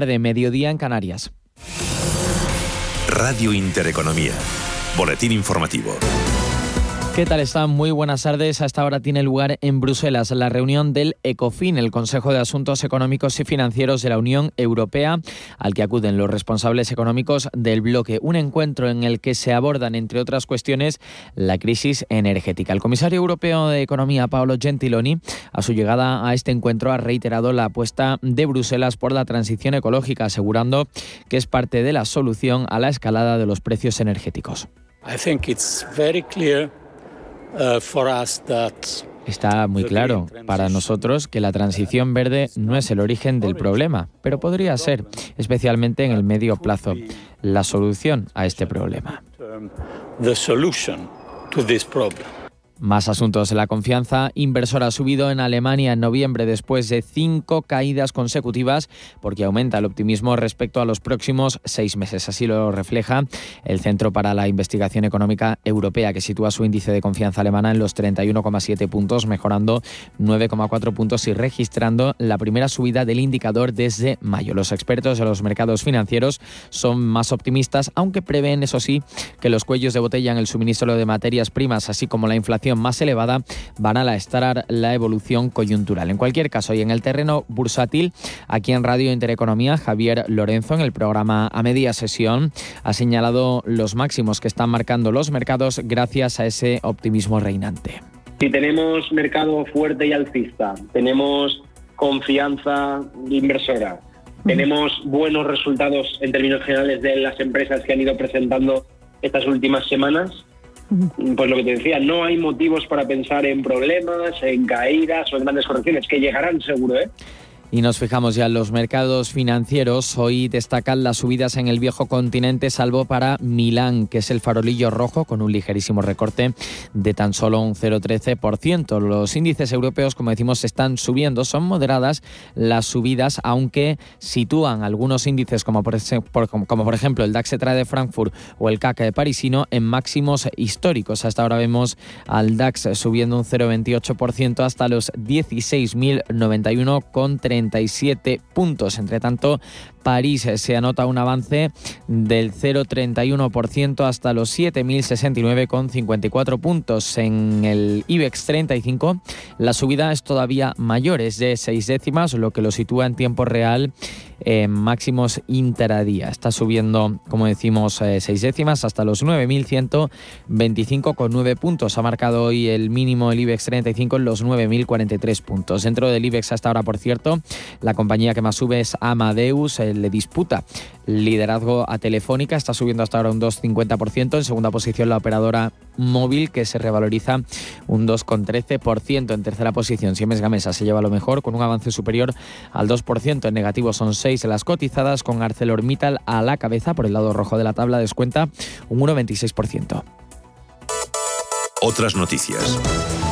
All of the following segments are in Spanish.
de mediodía en Canarias. Radio Intereconomía. Boletín informativo. ¿Qué tal están? Muy buenas tardes. A esta hora tiene lugar en Bruselas la reunión del ECOFIN, el Consejo de Asuntos Económicos y Financieros de la Unión Europea, al que acuden los responsables económicos del bloque. Un encuentro en el que se abordan, entre otras cuestiones, la crisis energética. El comisario europeo de Economía, Paolo Gentiloni, a su llegada a este encuentro ha reiterado la apuesta de Bruselas por la transición ecológica, asegurando que es parte de la solución a la escalada de los precios energéticos. Uh, Está muy claro para nosotros que la transición verde no es el origen del problema, pero podría ser, especialmente en el medio plazo, la solución a este problema. Más asuntos. La confianza inversora ha subido en Alemania en noviembre después de cinco caídas consecutivas porque aumenta el optimismo respecto a los próximos seis meses. Así lo refleja el Centro para la Investigación Económica Europea que sitúa su índice de confianza alemana en los 31,7 puntos, mejorando 9,4 puntos y registrando la primera subida del indicador desde mayo. Los expertos de los mercados financieros son más optimistas, aunque prevén, eso sí, que los cuellos de botella en el suministro de materias primas, así como la inflación más elevada van a lastrar la evolución coyuntural. En cualquier caso, y en el terreno bursátil, aquí en Radio Intereconomía, Javier Lorenzo, en el programa A Media Sesión, ha señalado los máximos que están marcando los mercados gracias a ese optimismo reinante. Si tenemos mercado fuerte y alcista, tenemos confianza inversora, tenemos buenos resultados en términos generales de las empresas que han ido presentando estas últimas semanas, pues lo que te decía, no hay motivos para pensar en problemas, en caídas o en grandes correcciones, que llegarán seguro, ¿eh? Y nos fijamos ya en los mercados financieros. Hoy destacan las subidas en el viejo continente, salvo para Milán, que es el farolillo rojo, con un ligerísimo recorte de tan solo un 0,13%. Los índices europeos, como decimos, están subiendo. Son moderadas las subidas, aunque sitúan algunos índices, como por, ejemplo el DAX de Frankfurt o el CAC de parisino, en máximos históricos. Hasta ahora vemos al DAX subiendo un 0,28% hasta los 16.091,30 puntos. Entre tanto, París se anota un avance del 0,31% hasta los 7.069,54 puntos. En el IBEX 35 la subida es todavía mayor, es de 6 décimas, lo que lo sitúa en tiempo real en máximos intradía. Está subiendo, como decimos, 6 eh, décimas hasta los 9.125,9 puntos. Ha marcado hoy el mínimo el IBEX 35 en los 9.043 puntos. Dentro del IBEX hasta ahora, por cierto, la compañía que más sube es Amadeus, le disputa liderazgo a Telefónica, está subiendo hasta ahora un 2,50%. En segunda posición la operadora móvil que se revaloriza un 2,13%. En tercera posición Siemens Gamesa se lleva lo mejor con un avance superior al 2%. En negativo son 6 en las cotizadas con ArcelorMittal a la cabeza por el lado rojo de la tabla descuenta un 1,26%. Otras noticias.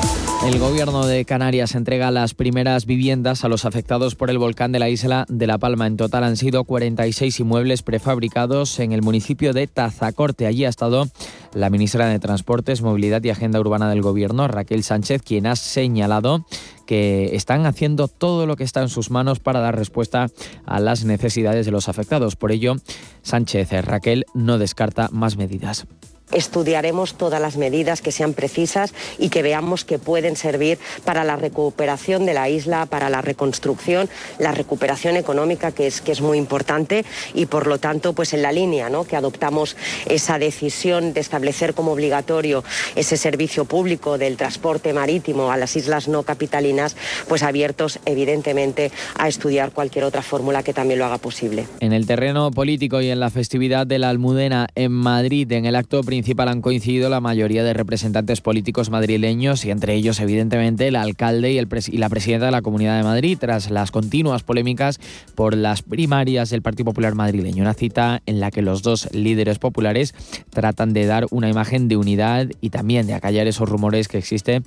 El gobierno de Canarias entrega las primeras viviendas a los afectados por el volcán de la isla de La Palma. En total han sido 46 inmuebles prefabricados en el municipio de Tazacorte. Allí ha estado la ministra de Transportes, Movilidad y Agenda Urbana del gobierno, Raquel Sánchez, quien ha señalado que están haciendo todo lo que está en sus manos para dar respuesta a las necesidades de los afectados. Por ello, Sánchez Raquel no descarta más medidas estudiaremos todas las medidas que sean precisas y que veamos que pueden servir para la recuperación de la isla, para la reconstrucción, la recuperación económica, que es, que es muy importante, y por lo tanto, pues en la línea ¿no? que adoptamos esa decisión de establecer como obligatorio ese servicio público del transporte marítimo a las islas no capitalinas, pues abiertos evidentemente a estudiar cualquier otra fórmula que también lo haga posible. En el terreno político y en la festividad de la Almudena en Madrid, en el acto principal han coincidido la mayoría de representantes políticos madrileños y entre ellos evidentemente el alcalde y, el y la presidenta de la Comunidad de Madrid tras las continuas polémicas por las primarias del Partido Popular madrileño. Una cita en la que los dos líderes populares tratan de dar una imagen de unidad y también de acallar esos rumores que existe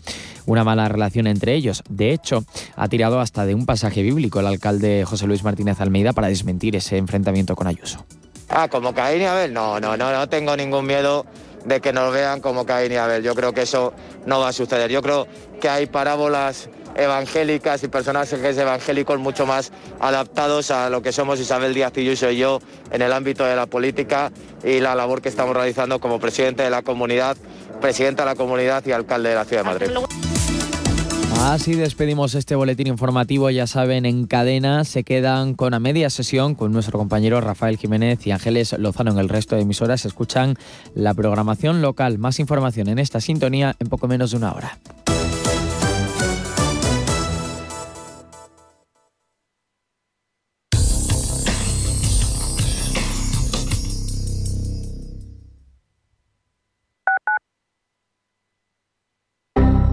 una mala relación entre ellos. De hecho, ha tirado hasta de un pasaje bíblico el alcalde José Luis Martínez Almeida para desmentir ese enfrentamiento con Ayuso. Ah, como Caín y Abel, no, no, no, no tengo ningún miedo de que nos vean como Caín y Abel. Yo creo que eso no va a suceder. Yo creo que hay parábolas evangélicas y personajes evangélicos mucho más adaptados a lo que somos Isabel Díaz Pilluso y yo en el ámbito de la política y la labor que estamos realizando como presidente de la comunidad, presidenta de la comunidad y alcalde de la Ciudad de Madrid. Así despedimos este boletín informativo. Ya saben, en cadena se quedan con a media sesión con nuestro compañero Rafael Jiménez y Ángeles Lozano. En el resto de emisoras escuchan la programación local. Más información en esta sintonía en poco menos de una hora.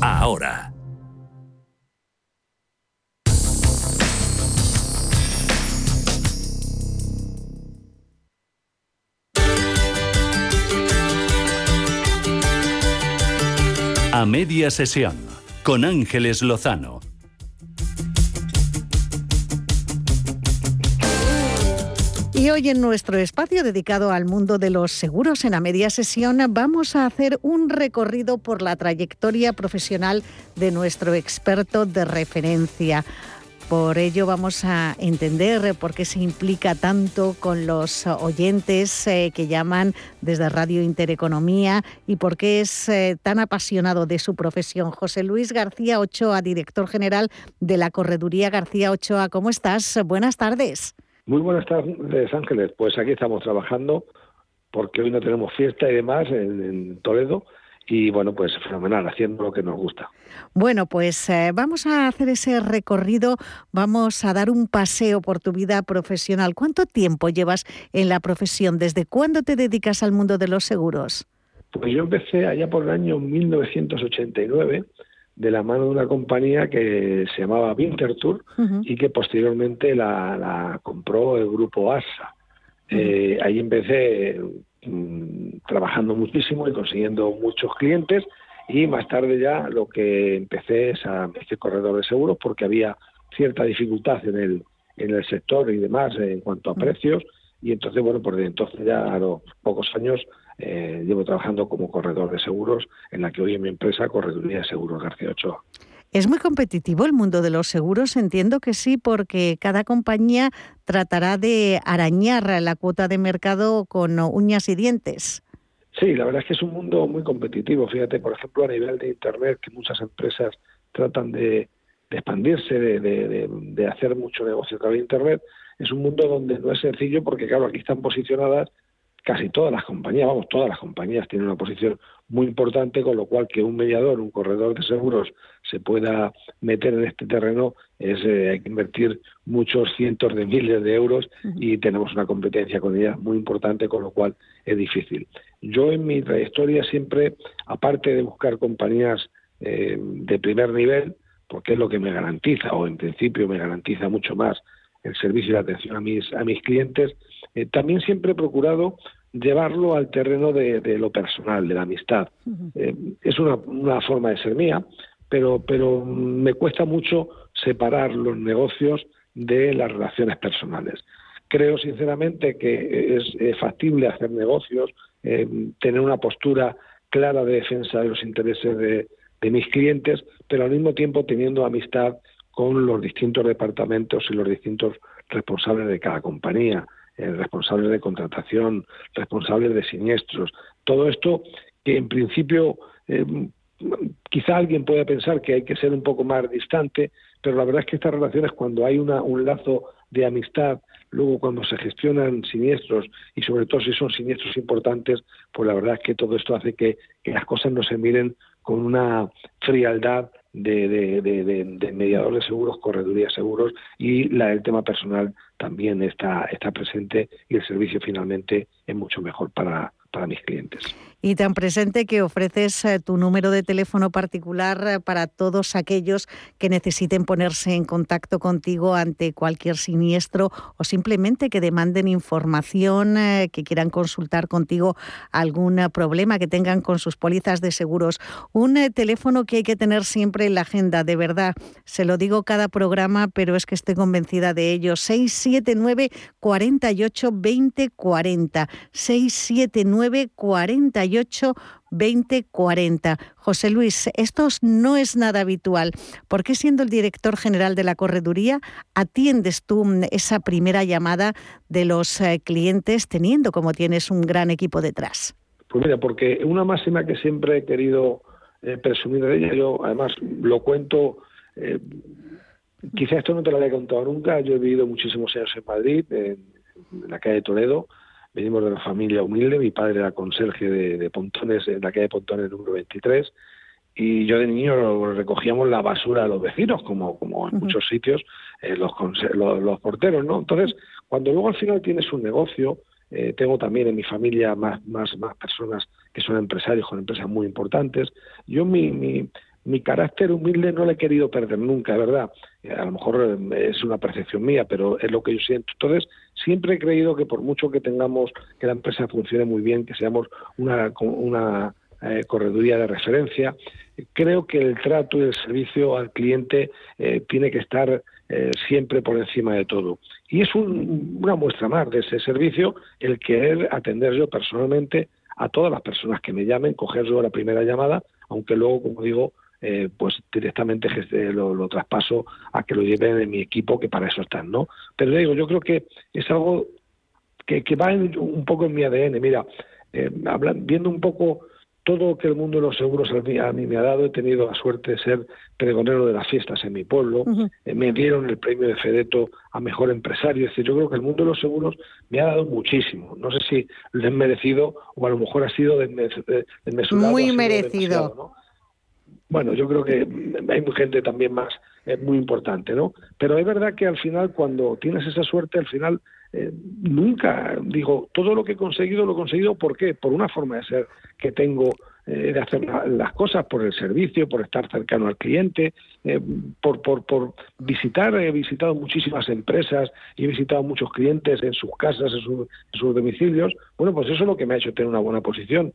ahora. A media sesión, con Ángeles Lozano. Y hoy en nuestro espacio dedicado al mundo de los seguros en la media sesión vamos a hacer un recorrido por la trayectoria profesional de nuestro experto de referencia. Por ello vamos a entender por qué se implica tanto con los oyentes eh, que llaman desde Radio Intereconomía y por qué es eh, tan apasionado de su profesión. José Luis García Ochoa, director general de la Correduría García Ochoa. ¿Cómo estás? Buenas tardes. Muy buenas tardes, Ángeles. Pues aquí estamos trabajando porque hoy no tenemos fiesta y demás en, Toledo y bueno, pues fenomenal, haciendo lo que nos gusta. Bueno, pues eh, vamos a hacer ese recorrido, vamos a dar un paseo por tu vida profesional. ¿Cuánto tiempo llevas en la profesión? ¿Desde cuándo te dedicas al mundo de los seguros? Pues yo empecé allá por el año 1989 de la mano de una compañía que se llamaba Winterthur y que posteriormente la, compró el grupo ASA. Eh, ahí empecé mm, trabajando muchísimo y consiguiendo muchos clientes y más tarde ya lo que empecé es a este corredor de seguros porque había cierta dificultad en el, en el sector y demás en cuanto a precios y entonces, bueno, por entonces ya a los pocos años eh, llevo trabajando como corredor de seguros en la que hoy en mi empresa Correduría de Seguros García Ochoa. ¿Es muy competitivo el mundo de los seguros? Entiendo que sí, porque cada compañía tratará de arañar la cuota de mercado con uñas y dientes. Sí, la verdad es que es un mundo muy competitivo. Fíjate, por ejemplo, a nivel de Internet, que muchas empresas tratan de, expandirse, de, de, hacer mucho negocio a través de Internet, es un mundo donde no es sencillo porque, claro, aquí están posicionadas casi todas las compañías, vamos, todas las compañías tienen una posición muy importante, con lo cual que un mediador, un corredor de seguros se pueda meter en este terreno es eh, hay que invertir muchos cientos de miles de euros y tenemos una competencia con ellas muy importante, con lo cual es difícil. Yo en mi trayectoria siempre, aparte de buscar compañías eh, de primer nivel, porque es lo que me garantiza, o en principio me garantiza mucho más el servicio y la atención a mis, a mis clientes, eh, también siempre he procurado llevarlo al terreno de, lo personal, de la amistad. Eh, es una, una, forma de ser mía, pero, pero me cuesta mucho separar los negocios de las relaciones personales. Creo sinceramente que es, factible hacer negocios, eh, tener una postura clara de defensa de los intereses de, de mis clientes, pero al mismo tiempo teniendo amistad con los distintos departamentos y los distintos responsables de cada compañía. Eh, responsables de contratación, responsables de siniestros. Todo esto que en principio eh, quizá alguien pueda pensar que hay que ser un poco más distante, pero la verdad es que estas relaciones cuando hay una, un lazo de amistad, luego cuando se gestionan siniestros y sobre todo si son siniestros importantes, pues la verdad es que todo esto hace que, que las cosas no se miren con una frialdad de, de, de, de, mediadores seguros, corredurías seguros y la, el tema personal también está, está presente y el servicio finalmente es mucho mejor para, para mis clientes y tan presente que ofreces eh, tu número de teléfono particular eh, para todos aquellos que necesiten ponerse en contacto contigo ante cualquier siniestro o simplemente que demanden información, eh, que quieran consultar contigo algún problema que tengan con sus pólizas de seguros. Un teléfono que hay que tener siempre en la agenda, de verdad. Se lo digo cada programa, pero es que estoy convencida de ello. 679 48 20 40. 679 48 2040. José Luis, esto no es nada habitual. ¿Por qué siendo el director general de la correduría atiendes tú esa primera llamada de los eh, clientes teniendo como tienes un gran equipo detrás? Pues mira, porque una máxima que siempre he querido eh, presumir de ella, yo además lo cuento, eh, quizá esto no te lo había contado nunca, yo he vivido muchísimos años en Madrid, en la calle Toledo, venimos de una familia humilde, mi padre era conserje de, Pontones, en la calle de Pontones número 23, y yo de niño recogíamos la basura de los vecinos, como, como en muchos sitios, eh, los, los, porteros, ¿no? Entonces, cuando luego al final tienes un negocio, eh, tengo también en mi familia más, más, más personas que son empresarios con empresas muy importantes, yo mi, mi, mi carácter humilde no lo he querido perder nunca, verdad. Eh, a lo mejor eh, es una percepción mía, pero es lo que yo siento. Entonces, siempre he creído que por mucho que tengamos, que la empresa funcione muy bien, que seamos una, una eh, correduría de referencia, creo que el trato y el servicio al cliente tiene que estar siempre por encima de todo. Y es una muestra más de ese servicio el querer atender yo personalmente a todas las personas que me llamen, coger yo la primera llamada, aunque luego, como digo, eh, pues directamente lo, traspaso a que lo lleven en mi equipo, que para eso están, ¿no? Pero digo, yo creo que es algo que, va un poco en mi ADN. Mira, eh, viendo un poco todo lo que el mundo de los seguros a mí, me ha dado, he tenido la suerte de ser pregonero de las fiestas en mi pueblo, eh, me dieron el premio de Fedeto a Mejor Empresario, es decir, yo creo que el mundo de los seguros me ha dado muchísimo, no sé si lo he merecido o a lo mejor ha sido desmesurado. Muy merecido. Bueno, yo creo que hay gente también más eh, muy importante, ¿no? Pero es verdad que al final, cuando tienes esa suerte, al final eh, nunca, digo, todo lo que he conseguido lo he conseguido, ¿por qué? Por una forma de ser que tengo eh, de hacer las cosas, por el servicio, por estar cercano al cliente, por, por, por visitar, he visitado muchísimas empresas y he visitado muchos clientes en sus casas, en sus domicilios. Bueno, pues eso es lo que me ha hecho tener una buena posición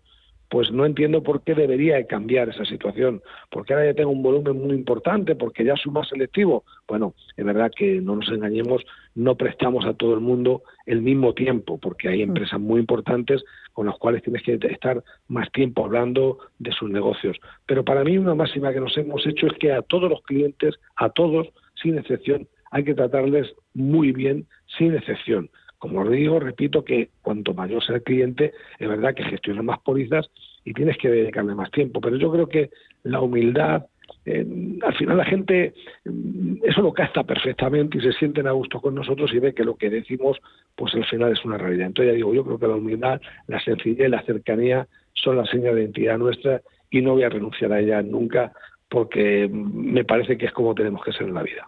pues no entiendo por qué debería cambiar esa situación. Porque ahora ya tengo un volumen muy importante, porque ya soy más selectivo. Bueno, es verdad que no nos engañemos, no prestamos a todo el mundo el mismo tiempo, porque hay mm. empresas muy importantes con las cuales tienes que estar más tiempo hablando de sus negocios. Pero para mí una máxima que nos hemos hecho es que a todos los clientes, a todos, sin excepción, hay que tratarles muy bien, sin excepción. Como os digo, repito que cuanto mayor sea el cliente, es verdad que gestiona más pólizas y tienes que dedicarle más tiempo. Pero yo creo que la humildad, eh, al final la gente mm, eso lo capta perfectamente y se sienten a gusto con nosotros y ve que lo que decimos, pues al final es una realidad. Entonces ya digo, yo creo que la humildad, la sencillez, la cercanía son la seña de identidad nuestra y no voy a renunciar a ella nunca porque me parece que es como tenemos que ser en la vida.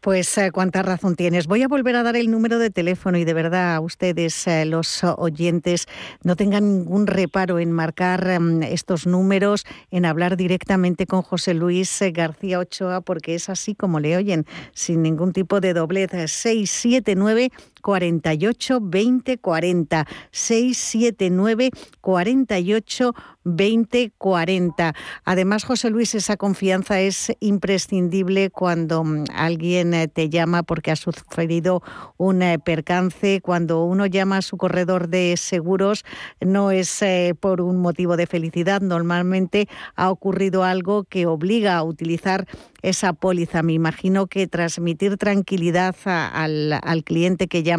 Pues eh, cuánta razón tienes. Voy a volver a dar el número de teléfono y de verdad a ustedes, eh, los oyentes, no tengan ningún reparo en marcar em, estos números, en hablar directamente con José Luis eh, García Ochoa, porque es así como le oyen, sin ningún tipo de doblez. 679 48 20 40 679 48 20 40. Además, José Luis, esa confianza es imprescindible cuando mm, alguien eh, te llama porque ha sufrido un eh, percance. Cuando uno llama a su corredor de seguros, no es eh, por un motivo de felicidad. Normalmente ha ocurrido algo que obliga a utilizar esa póliza. Me imagino que transmitir tranquilidad al, al cliente que llama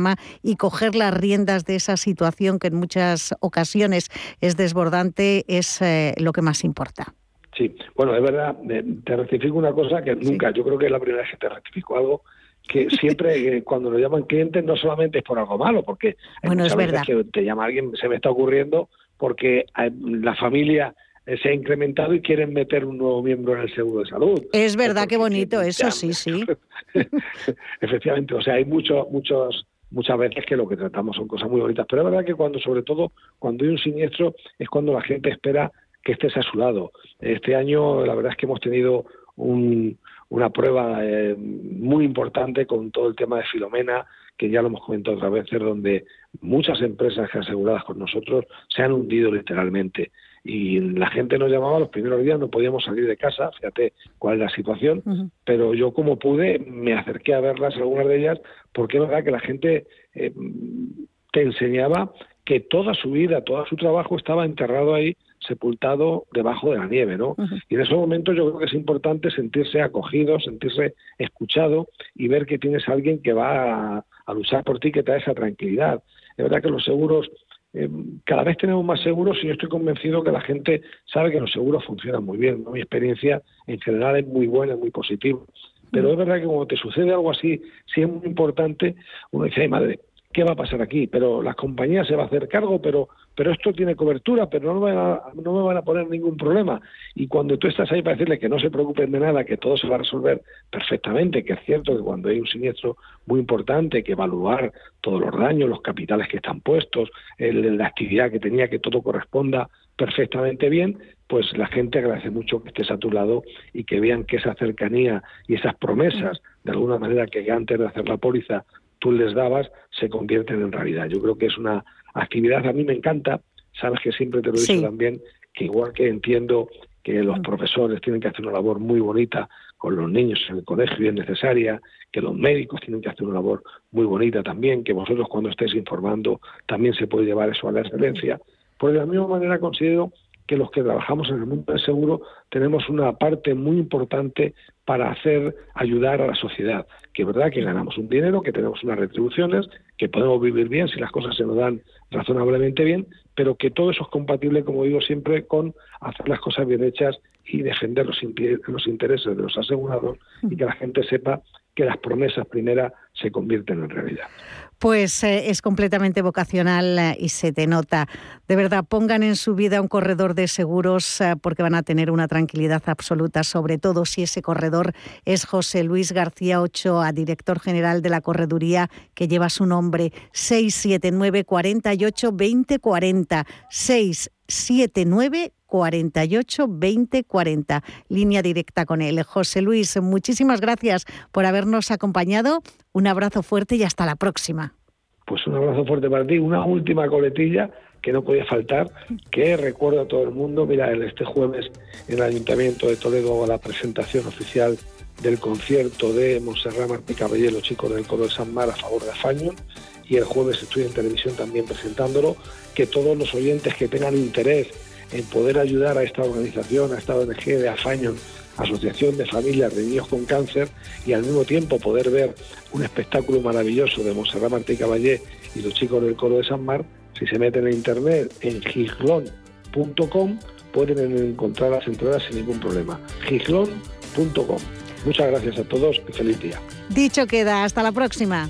y coger las riendas de esa situación que en muchas ocasiones es desbordante es eh, lo que más importa. Sí, bueno, es verdad, te rectifico una cosa que nunca, yo creo que es la primera vez que te rectifico algo, que siempre eh, cuando lo llaman clientes no solamente es por algo malo, porque bueno, es verdad. que te llama alguien, se me está ocurriendo porque eh, la familia se ha incrementado y quieren meter un nuevo miembro en el seguro de salud. Es verdad, qué bonito, eso sí, sí. Efectivamente, o sea, hay muchos, muchos muchas veces que lo que tratamos son cosas muy bonitas, pero es verdad que cuando, sobre todo, cuando hay un siniestro, es cuando la gente espera que estés a su lado. Este año, la verdad es que hemos tenido una prueba eh, muy importante con todo el tema de Filomena, que ya lo hemos comentado otra vez, donde muchas empresas que aseguradas con nosotros se han hundido literalmente y la gente nos llamaba los primeros días, no podíamos salir de casa, fíjate cuál es la situación, pero yo como pude me acerqué a verlas, algunas de ellas, porque es verdad que la gente eh, te enseñaba que toda su vida, todo su trabajo estaba enterrado ahí, sepultado debajo de la nieve, ¿no? Y en esos momentos yo creo que es importante sentirse acogido, sentirse escuchado y ver que tienes a alguien que va a, a luchar por ti, que te da esa tranquilidad. Es verdad que los seguros eh, cada vez tenemos más seguros y yo estoy convencido que la gente sabe que los seguros funcionan muy bien. Mi experiencia en general es muy buena, es muy positiva. Pero es verdad que cuando te sucede algo así, si es muy importante, uno dice, ay madre, ¿qué va a pasar aquí? Pero las compañías se va a hacer cargo, pero pero esto tiene cobertura, pero no me, van a, no me van a poner ningún problema. Y cuando tú estás ahí para decirle que no se preocupen de nada, que todo se va a resolver perfectamente, que es cierto que cuando hay un siniestro muy importante, hay que evaluar todos los daños, los capitales que están puestos, el, la actividad que tenía, que todo corresponda perfectamente bien, pues la gente agradece mucho que estés a tu lado y que vean que esa cercanía y esas promesas, de alguna manera que antes de hacer la póliza tú les dabas, se convierten en realidad. Yo creo que es una actividad, a mí me encanta, sabes que siempre te lo he dicho también, que igual que entiendo que los mm. profesores tienen que hacer una labor muy bonita con los niños en el colegio y es necesaria, que los médicos tienen que hacer una labor muy bonita también, que vosotros cuando estéis informando también se puede llevar eso a la excelencia. Pues de la misma manera considero que los que trabajamos en el mundo del seguro tenemos una parte muy importante para hacer ayudar a la sociedad. Que es verdad que ganamos un dinero, que tenemos unas retribuciones, que podemos vivir bien si las cosas se nos dan razonablemente bien, pero que todo eso es compatible, como digo siempre, con hacer las cosas bien hechas y defender los, los intereses de los asegurados y que la gente sepa que las promesas primeras se convierten en realidad. Pues eh, es completamente vocacional eh, y se te nota. De verdad, pongan en su vida un corredor de seguros eh, porque van a tener una tranquilidad absoluta, sobre todo si ese corredor es José Luis García Ochoa, director general de la correduría que lleva su nombre 679 48 20 40 679 48 20 40. Línea directa con él. José Luis, muchísimas gracias por habernos acompañado. Un abrazo fuerte y hasta la próxima. Pues un abrazo fuerte para ti. Una última coletilla que no podía faltar, que recuerdo a todo el mundo. Mira, este jueves en el Ayuntamiento de Toledo la presentación oficial del concierto de Monserrat Martí Caballé, los chicos del Coro de San Mar a favor de Afañón. Y el jueves estoy en televisión también presentándolo. Que todos los oyentes que tengan interés en poder ayudar a esta organización, a esta ONG de Afañon, Asociación de Familias de Niños con Cáncer, y al mismo tiempo poder ver un espectáculo maravilloso de Monserrat Martí Caballé y los chicos del Coro de San Mar, si se meten en internet en giglón.com, pueden encontrar las entradas sin ningún problema. giglón.com. Muchas gracias a todos y feliz día. Dicho queda, hasta la próxima.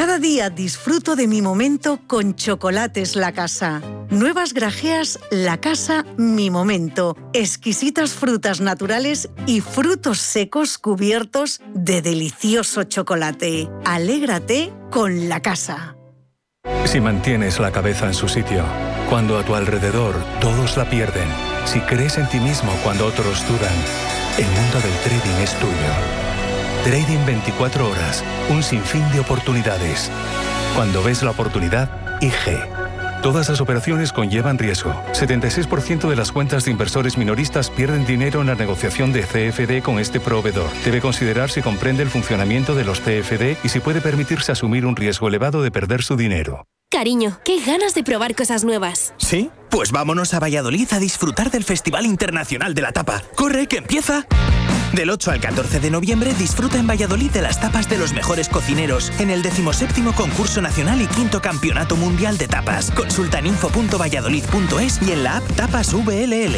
Día disfruto de mi momento con Chocolates La Casa. Nuevas grajeas La Casa Mi Momento. Exquisitas frutas naturales y frutos secos cubiertos de delicioso chocolate. Alégrate con La Casa. Si mantienes la cabeza en su sitio, cuando a tu alrededor todos la pierden, si crees en ti mismo cuando otros dudan, el mundo del trading es tuyo. Trading 24 horas, un sinfín de oportunidades. Cuando ves la oportunidad, IG. Todas las operaciones conllevan riesgo. 76% de las cuentas de inversores minoristas pierden dinero en la negociación de CFD con este proveedor. Debe considerar si comprende el funcionamiento de los CFD y si puede permitirse asumir un riesgo elevado de perder su dinero. Cariño, qué ganas de probar cosas nuevas. ¿Sí? Pues vámonos a Valladolid a disfrutar del Festival Internacional de la Tapa. ¡Corre, que empieza! Del 8 al 14 de noviembre disfruta en Valladolid de las tapas de los mejores cocineros en el 17 Concurso Nacional y Quinto Campeonato Mundial de Tapas. Consulta en info.valladolid.es y en la app Tapas VLL.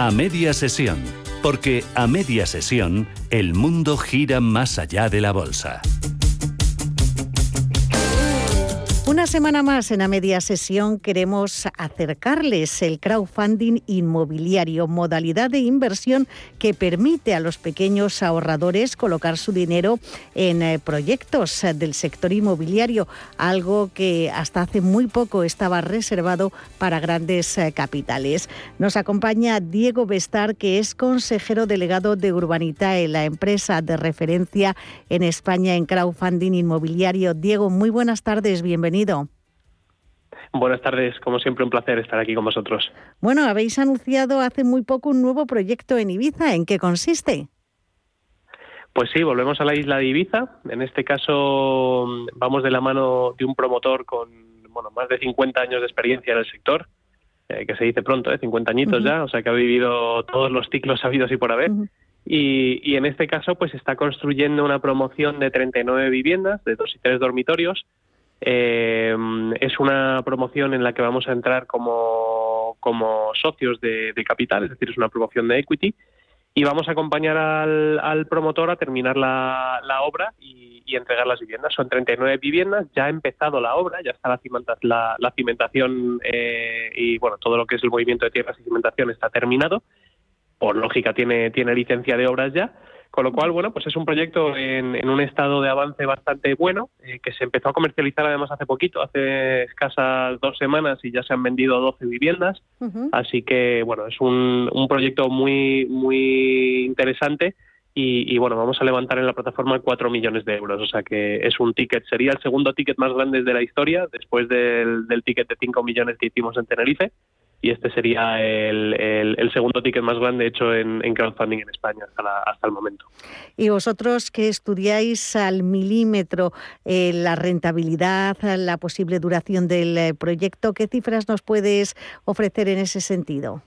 A media sesión, porque a media sesión el mundo gira más allá de la bolsa. Una semana más en la media sesión queremos acercarles el crowdfunding inmobiliario, modalidad de inversión que permite a los pequeños ahorradores colocar su dinero en eh, proyectos del sector inmobiliario, algo que hasta hace muy poco estaba reservado para grandes eh, capitales. Nos acompaña Diego Bestar, que es consejero delegado de Urbanitae, la empresa de referencia en España en crowdfunding inmobiliario. Diego, muy buenas tardes, bienvenido. Buenas tardes, como siempre un placer estar aquí con vosotros. Bueno, habéis anunciado hace muy poco un nuevo proyecto en Ibiza. ¿En qué consiste? Pues sí, volvemos a la isla de Ibiza. En este caso vamos de la mano de un promotor con bueno, más de 50 años de experiencia en el sector, eh, que se dice pronto, ¿eh? 50 añitos ya, o sea que ha vivido todos los ciclos habidos y por haber. y, y, en este caso pues está construyendo una promoción de 39 viviendas, de dos y tres dormitorios, eh, es una promoción en la que vamos a entrar como, como socios de, capital, es decir, es una promoción de equity, y vamos a acompañar al, promotor a terminar la, obra y, entregar las viviendas. Son 39 viviendas, ya ha empezado la obra, ya está la, la, la cimentación eh, y bueno, todo lo que es el movimiento de tierras y cimentación está terminado. Por lógica tiene, tiene licencia de obras ya con lo cual, bueno, pues es un proyecto en, un estado de avance bastante bueno, eh, que se empezó a comercializar además hace poquito, hace escasas dos semanas y ya se han vendido 12 viviendas. Así que, bueno, es un, un proyecto muy, muy interesante. Y, bueno, vamos a levantar en la plataforma 4 millones de euros. O sea que es un ticket, sería el segundo ticket más grande de la historia, después del, del ticket de 5 millones que hicimos en Tenerife y este sería el, el, segundo ticket más grande hecho en, crowdfunding en España hasta, el momento. Y vosotros que estudiáis al milímetro eh, la rentabilidad, la posible duración del eh, proyecto, ¿qué cifras nos puedes ofrecer en ese sentido?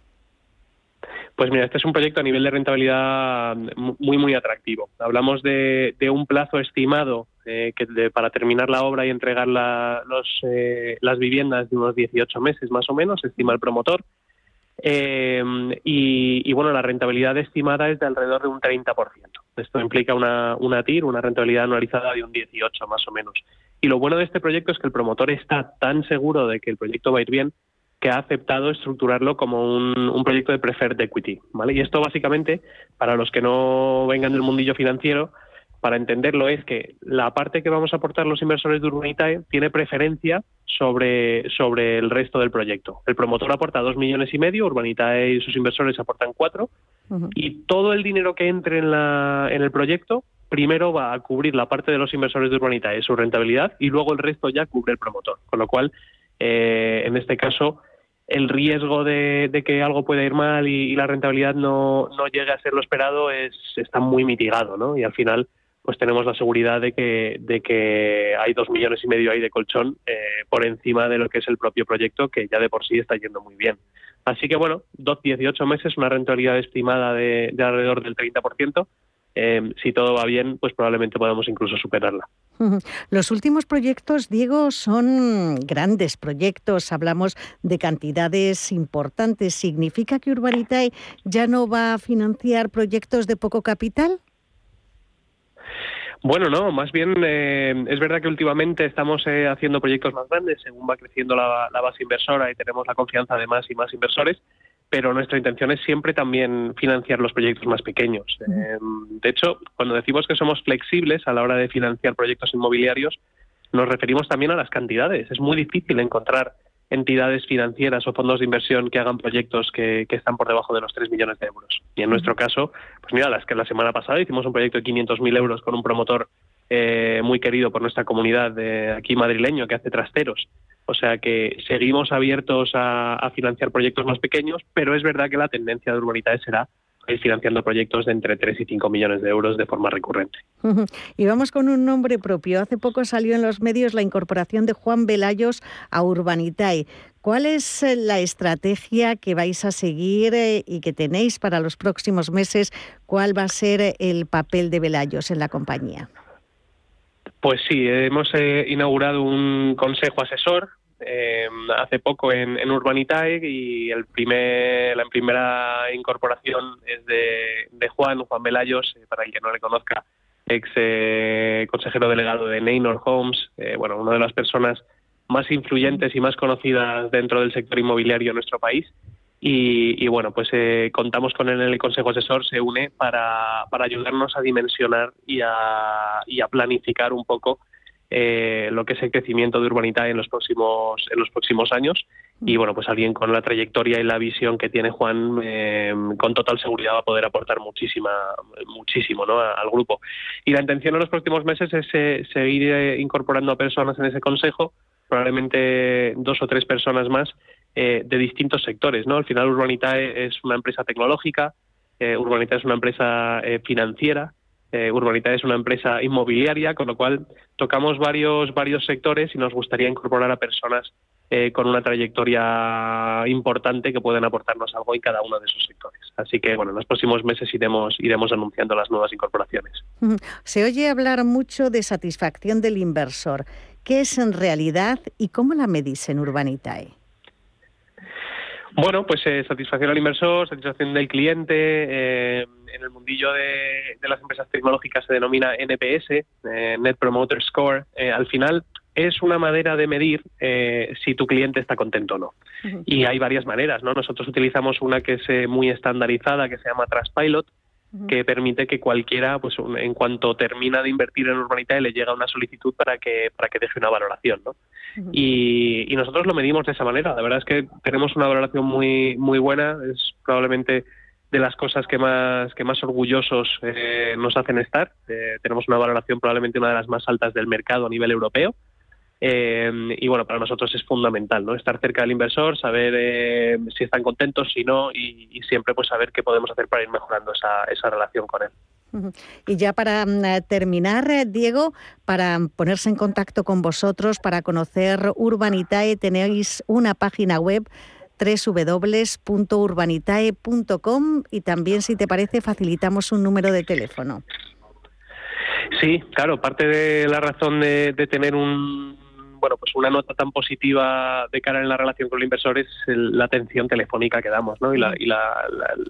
Pues mira, este es un proyecto a nivel de rentabilidad muy, muy atractivo. Hablamos de, un plazo estimado eh, que para terminar la obra y entregar los, eh, las viviendas de unos 18 meses más o menos, estima el promotor. Eh, y, bueno, la rentabilidad estimada es de alrededor de un 30%. Esto implica una TIR, una rentabilidad anualizada de un 18 más o menos. Y lo bueno de este proyecto es que el promotor está tan seguro de que el proyecto va a ir bien que ha aceptado estructurarlo como un, proyecto de preferred equity. ¿vale? Y esto básicamente, para los que no vengan del mundillo financiero, para entenderlo es que la parte que vamos a aportar los inversores de Urbanitae tiene preferencia sobre, sobre el resto del proyecto. El promotor aporta dos millones y medio, Urbanitae y sus inversores aportan cuatro, y todo el dinero que entre en, la, en el proyecto primero va a cubrir la parte de los inversores de Urbanitae, su rentabilidad, y luego el resto ya cubre el promotor. Con lo cual, eh, en este caso, el riesgo de, que algo pueda ir mal y, la rentabilidad no, no, llegue a ser lo esperado es, está muy mitigado, ¿no? Y al final, pues tenemos la seguridad de que, de que hay dos millones y medio ahí de colchón eh, por encima de lo que es el propio proyecto, que ya de por sí está yendo muy bien. Así que bueno, 18 meses, una rentabilidad estimada de, de alrededor del 30%. Eh, si todo va bien, pues probablemente podamos incluso superarla. Los últimos proyectos, Diego, son grandes proyectos, hablamos de cantidades importantes. ¿Significa que Urbanitae ya no va a financiar proyectos de poco capital? Bueno, no, más bien eh, es verdad que últimamente estamos eh, haciendo proyectos más grandes según va creciendo la, base inversora y tenemos la confianza de más y más inversores pero nuestra intención es siempre también financiar los proyectos más pequeños. Em, de hecho, cuando decimos que somos flexibles a la hora de financiar proyectos inmobiliarios, nos referimos también a las cantidades. Es muy difícil encontrar entidades financieras o fondos de inversión que hagan proyectos que, están por debajo de los 3 millones de euros. Y en nuestro caso, pues mira, las que la semana pasada hicimos un proyecto de 500.000 euros con un promotor eh, muy querido por nuestra comunidad aquí madrileño que hace trasteros o sea que seguimos abiertos a, financiar proyectos más pequeños, pero es verdad que la tendencia de Urbanitae será ir financiando proyectos de entre 3 y 5 millones de euros de forma recurrente. Y vamos con un nombre propio. Hace poco salió en los medios la incorporación de Juan Velayos a Urbanitae. ¿Cuál es eh, la estrategia que vais a seguir eh, y que tenéis para los próximos meses? ¿Cuál va a ser el papel de Velayos en la compañía? Pues sí, hemos eh, inaugurado un consejo asesor eh, hace poco en, en, Urbanitae y el primer, la primera incorporación es de, Juan, Juan Velayos, eh, para el que no le conozca, ex consejero delegado de Neynor Homes, bueno, una de las personas más influyentes y más conocidas dentro del sector inmobiliario en nuestro país y, bueno, pues eh, contamos con él en el Consejo Asesor, se une para, para ayudarnos a dimensionar y a, y a planificar un poco eh, lo que es el crecimiento de Urbanita en los próximos en los próximos años. Y bueno pues alguien con la trayectoria y la visión que tiene Juan eh, con total seguridad va a poder aportar muchísima muchísimo ¿no? al grupo. Y la intención en los próximos meses es seguir incorporando a personas en ese consejo probablemente dos o tres personas más eh, de distintos sectores. ¿no? Al final Urbanitae es una empresa tecnológica, eh, Urbanitae es una empresa eh, financiera, eh, Urbanitae es una empresa inmobiliaria, con lo cual tocamos varios, varios sectores y nos gustaría incorporar a personas con una trayectoria importante que pueden aportarnos algo en cada uno de esos sectores. Así que, bueno, en los próximos meses iremos, iremos anunciando las nuevas incorporaciones. Se oye hablar mucho de satisfacción del inversor. ¿Qué es en realidad y cómo la medís en Urbanitae? Bueno, pues eh, satisfacción al inversor, satisfacción del cliente. Eh, en el mundillo de, las empresas tecnológicas se denomina NPS, eh, Net Promoter Score. al final es una manera de medir si tu cliente está contento o no. Y hay varias maneras, ¿no? Nosotros utilizamos una que es muy estandarizada, que se llama Trustpilot, que permite que cualquiera, pues en cuanto termina de invertir en Urbanitae, le llega una solicitud para que, para que deje una valoración, ¿no? y, y, nosotros lo medimos de esa manera. La verdad es que tenemos una valoración muy, muy buena. Es probablemente de las cosas que más, que más orgullosos eh, nos hacen estar. Eh, tenemos una valoración probablemente una de las más altas del mercado a nivel europeo. Eh, y bueno, para nosotros es fundamental, ¿no? Estar cerca del inversor, saber eh, si están contentos, si no, y, siempre pues saber qué podemos hacer para ir mejorando esa, esa relación con él. Y ya para mm, eh, terminar, Diego, para ponerse en contacto con vosotros, para conocer Urbanitae, tenéis una página web www.urbanitae.com y también, si te parece, facilitamos un número de teléfono. Sí, claro, parte de la razón de, tener un bueno, pues una nota tan positiva de cara en la relación con el inversor es la atención telefónica que damos, ¿no? Y, la, y la,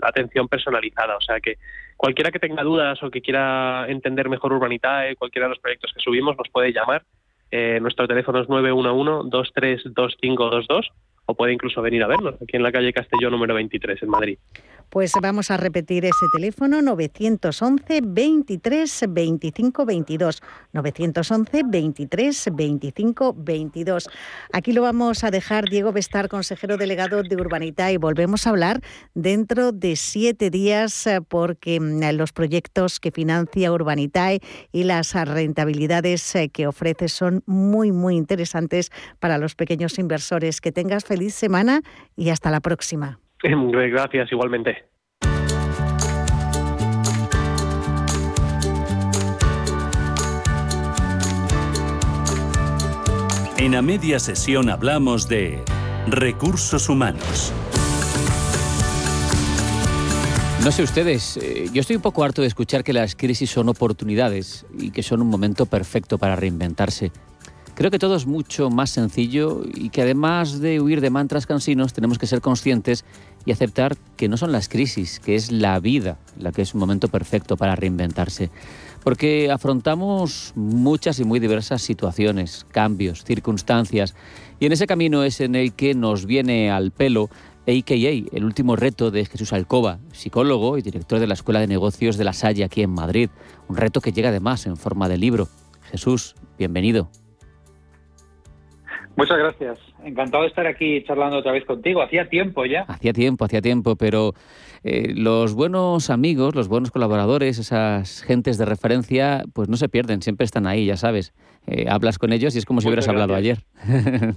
atención personalizada. O sea que cualquiera que tenga dudas o que quiera entender mejor Urbanitae, cualquiera de los proyectos que subimos, nos puede llamar. Eh, nuestro teléfono es 911-232522 o puede incluso venir a vernos aquí en la calle Castellón número 23 en Madrid. Pues vamos a repetir ese teléfono 911 23 25 22 911 23 25 22. Aquí lo vamos a dejar Diego Bestar, consejero delegado de Urbanita y volvemos a hablar dentro de siete días eh, porque mm, los proyectos que financia Urbanitae y las rentabilidades eh, que ofrece son muy muy interesantes para los pequeños inversores. Que tengas feliz semana y hasta la próxima. Gracias, igualmente. En a media sesión hablamos de recursos humanos. No sé ustedes, eh, yo estoy un poco harto de escuchar que las crisis son oportunidades y que son un momento perfecto para reinventarse. Creo que todo es mucho más sencillo y que además de huir de mantras cansinos tenemos que ser conscientes y aceptar que no son las crisis, que es la vida la que es un momento perfecto para reinventarse. Porque afrontamos muchas y muy diversas situaciones, cambios, circunstancias, y en ese camino es en el que nos viene al pelo AKA, el último reto de Jesús Alcoba, psicólogo y director de la Escuela de Negocios de La Salle aquí en Madrid. Un reto que llega además en forma de libro. Jesús, bienvenido. Muchas gracias. Encantado de estar aquí charlando otra vez contigo. Hacía tiempo ya. Hacía tiempo, hacía tiempo, pero eh, los buenos amigos, los buenos colaboradores, esas gentes de referencia, pues no se pierden, siempre están ahí, ya sabes. Eh, hablas con ellos y es como si hubieras hablado ayer.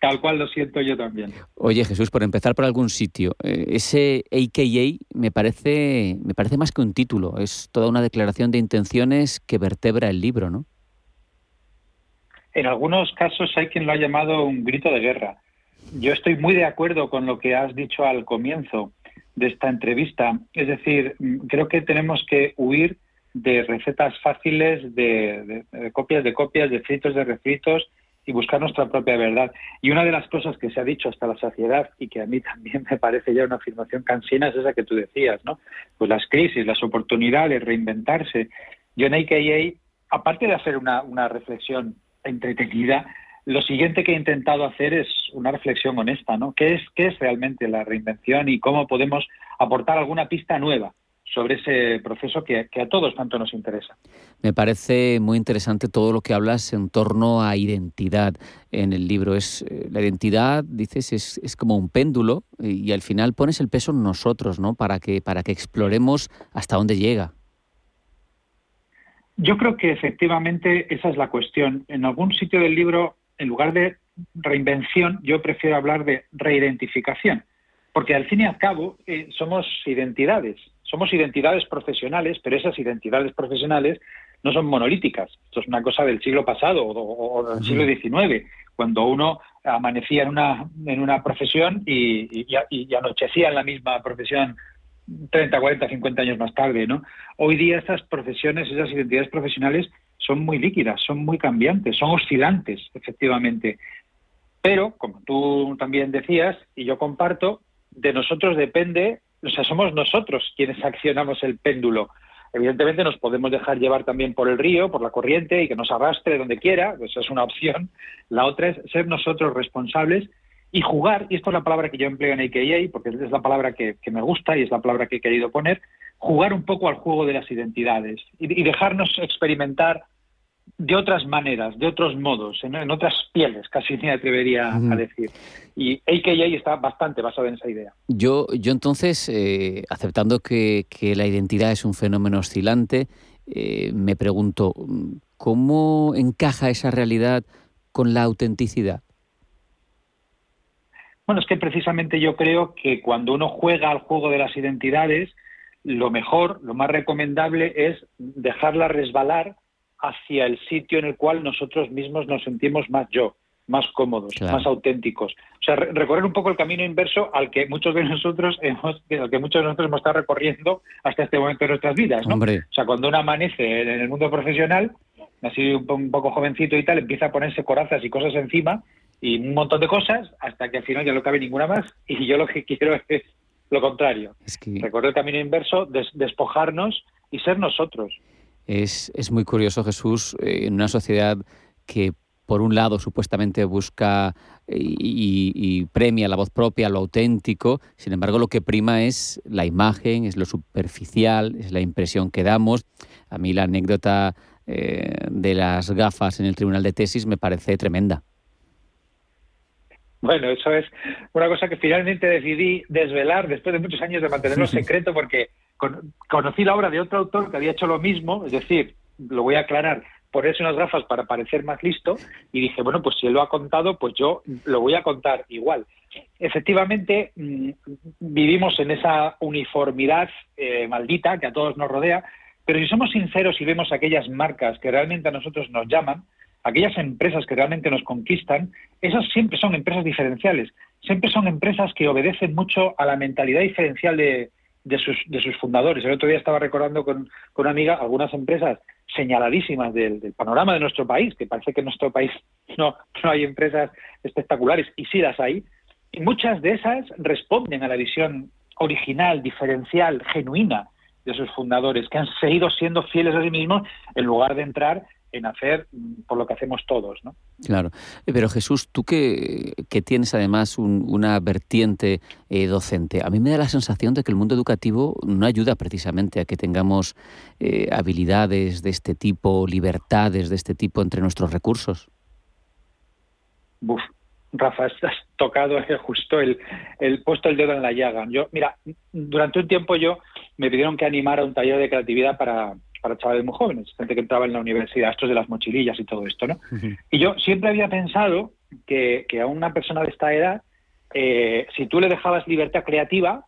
Tal, cual lo siento yo también. Oye Jesús, por empezar por algún sitio, eh, ese AKA me parece, me parece más que un título, es toda una declaración de intenciones que vertebra el libro, ¿no? En algunos casos hay quien lo ha llamado un grito de guerra. Yo estoy muy de acuerdo con lo que has dicho al comienzo de esta entrevista. Es decir, creo que tenemos que huir de recetas fáciles, de, copias de copias, de fritos de refritos y buscar nuestra propia verdad. Y una de las cosas que se ha dicho hasta la saciedad y que a mí también me parece ya una afirmación cansina es esa que tú decías, ¿no? Pues las crisis, las oportunidades, reinventarse. Yo en AKA, aparte de hacer una, una reflexión entretenida, lo siguiente que he intentado hacer es una reflexión honesta, ¿no? ¿Qué es, qué es realmente la reinvención y cómo podemos aportar alguna pista nueva sobre ese proceso que, a todos tanto nos interesa? Me parece muy interesante todo lo que hablas en torno a identidad en el libro. Es eh, la identidad, dices, es, es como un péndulo y, al final pones el peso en nosotros, ¿no? Para que para que exploremos hasta dónde llega. Yo creo que efectivamente esa es la cuestión. En algún sitio del libro, en lugar de reinvención, yo prefiero hablar de reidentificación, porque al fin y al cabo eh, somos identidades, somos identidades profesionales, pero esas identidades profesionales no son monolíticas. Esto es una cosa del siglo pasado o, del siglo XIX, cuando uno amanecía en una, en una profesión y, y anochecía en la misma profesión 30, 40, 50 años más tarde, ¿no? Hoy día estas profesiones, esas identidades profesionales son muy líquidas, son muy cambiantes, son oscilantes, efectivamente. Pero, como tú también decías, y yo comparto, de nosotros depende, o sea, somos nosotros quienes accionamos el péndulo. Evidentemente nos podemos dejar llevar también por el río, por la corriente y que nos arrastre donde quiera, esa es una opción. La otra es ser nosotros responsables y jugar, y esto es la palabra que yo empleo en AKA, porque es la palabra que, me gusta y es la palabra que he querido poner, jugar un poco al juego de las identidades y, dejarnos experimentar de otras maneras, de otros modos, en, otras pieles, casi me atrevería a decir. Y AKA está bastante basado en esa idea. Yo, yo entonces, eh, aceptando que, la identidad es un fenómeno oscilante, eh, me pregunto, ¿cómo encaja esa realidad con la autenticidad? Bueno, es que precisamente yo creo que cuando uno juega al juego de las identidades, lo mejor, lo más recomendable es dejarla resbalar hacia el sitio en el cual nosotros mismos nos sentimos más yo. más cómodos, más auténticos. O sea, recorrer un poco el camino inverso al que muchos de nosotros hemos, al que muchos de nosotros hemos estado recorriendo hasta este momento de nuestras vidas, ¿no? O sea, cuando uno amanece en el mundo profesional, así un, poco jovencito y tal, empieza a ponerse corazas y cosas encima y un montón de cosas hasta que al final ya no cabe ninguna más y yo lo que quiero es lo contrario. Recorrer el camino inverso, despojarnos y ser nosotros. Es, es muy curioso, Jesús, eh, en una sociedad que por un lado supuestamente busca y, premia la voz propia, lo auténtico, sin embargo lo que prima es la imagen, es lo superficial, es la impresión que damos. A mí la anécdota eh, de las gafas en el tribunal de tesis me parece tremenda. Bueno, eso es una cosa que finalmente decidí desvelar después de muchos años de mantenerlo secreto porque conocí la obra de otro autor que había hecho lo mismo, es decir, lo voy a aclarar, ponerse unas gafas para parecer más listo y dije, bueno, pues si él lo ha contado, pues yo lo voy a contar igual. Efectivamente, mm, vivimos en esa uniformidad eh, maldita que a todos nos rodea, pero si somos sinceros y vemos aquellas marcas que realmente a nosotros nos llaman, aquellas empresas que realmente nos conquistan, esas siempre son empresas diferenciales, siempre son empresas que obedecen mucho a la mentalidad diferencial de, sus, de sus fundadores. El otro día estaba recordando con, con una amiga algunas empresas señaladísimas del, panorama de nuestro país, que parece que en nuestro país no, no hay empresas espectaculares, y sí las hay, y muchas de esas responden a la visión original, diferencial, genuina de sus fundadores, que han seguido siendo fieles a sí mismos en lugar de entrar en hacer por lo que hacemos todos. ¿no? Claro, pero Jesús, tú que, tienes además una vertiente eh, docente, a mí me da la sensación de que el mundo educativo no ayuda precisamente a que tengamos eh, habilidades de este tipo, libertades de este tipo entre nuestros recursos. Buf, Rafa, has tocado justo el, el puesto el dedo en la llaga. Yo, mira, durante un tiempo yo me pidieron que animara un taller de creatividad para, para chavales muy jóvenes, gente que entraba en la universidad, estos de las mochilillas y todo esto, ¿no? Y yo siempre había pensado que, a una persona de esta edad, eh, si tú le dejabas libertad creativa,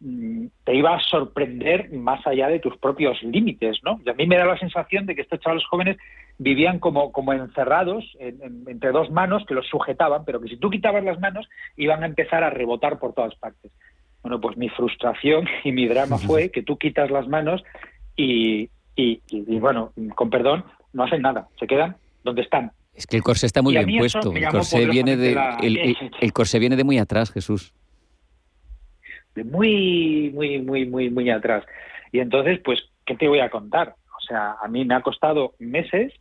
mm, te iba a sorprender más allá de tus propios límites, ¿no? Y a mí me da la sensación de que estos chavales jóvenes vivían como, como encerrados entre dos manos que los sujetaban, pero que si tú quitabas las manos iban a empezar a rebotar por todas partes. Bueno, pues mi frustración y mi drama fue que tú quitas las manos y, bueno, con perdón, no hacen nada, se quedan donde están. Es que el corsé está muy bien puesto. El corsé, viene de, el, el, corsé viene de muy atrás, Jesús. De muy, muy, muy, muy, muy atrás. Y entonces, pues, ¿qué te voy a contar? O sea, a mí me ha costado meses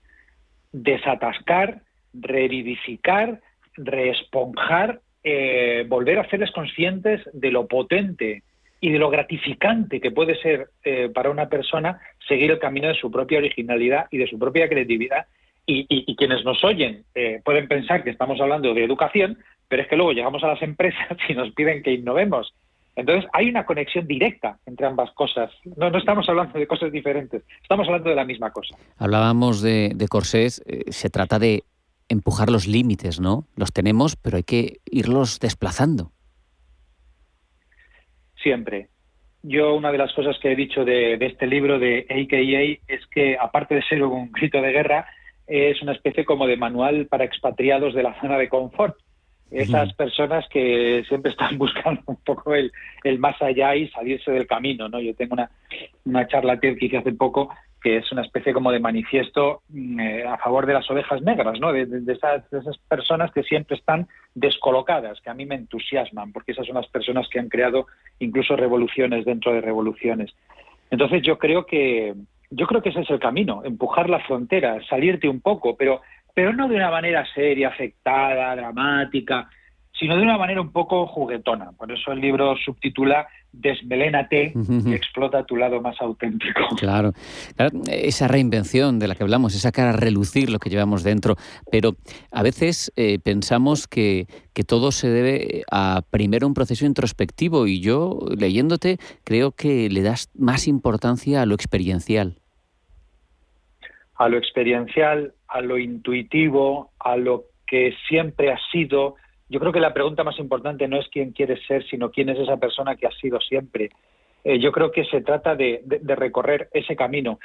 desatascar, revivificar, reesponjar, eh, volver a hacerles conscientes de lo potente y de lo gratificante que puede ser eh, para una persona seguir el camino de su propia originalidad y de su propia creatividad. Y, quienes nos oyen eh, pueden pensar que estamos hablando de educación, pero es que luego llegamos a las empresas y nos piden que innovemos. Entonces hay una conexión directa entre ambas cosas. No, estamos hablando de cosas diferentes, estamos hablando de la misma cosa. Hablábamos de, de corsés, eh, se trata de empujar los límites, ¿no? Los tenemos, pero hay que irlos desplazando siempre. Yo una de las cosas que he dicho de, este libro de AKA es que aparte de ser un grito de guerra, es una especie como de manual para expatriados de la zona de confort. Esas personas que siempre están buscando un poco el, el más allá y salirse del camino. ¿no? Yo tengo una, una charla que hice hace poco que es una especie como de manifiesto mm, eh, a favor de las ovejas negras, ¿no? De, esas, personas que siempre están descolocadas, que a mí me entusiasman, porque esas son las personas que han creado incluso revoluciones dentro de revoluciones. Entonces yo creo que yo creo que ese es el camino, empujar la frontera, salirte un poco, pero pero no de una manera seria, afectada, dramática, sino de una manera un poco juguetona. Por eso el libro subtitula Desmelénate y explota tu lado más auténtico. Claro. esa reinvención de la que hablamos, esa cara a relucir lo que llevamos dentro, pero a veces eh, pensamos que, que todo se debe a primero un proceso introspectivo y yo, leyéndote, creo que le das más importancia a lo experiencial. A lo experiencial, a lo intuitivo, a lo que siempre ha sido, yo creo que la pregunta más importante no es quién quieres ser, sino quién es esa persona que has sido siempre. Eh, yo creo que se trata de, recorrer ese camino.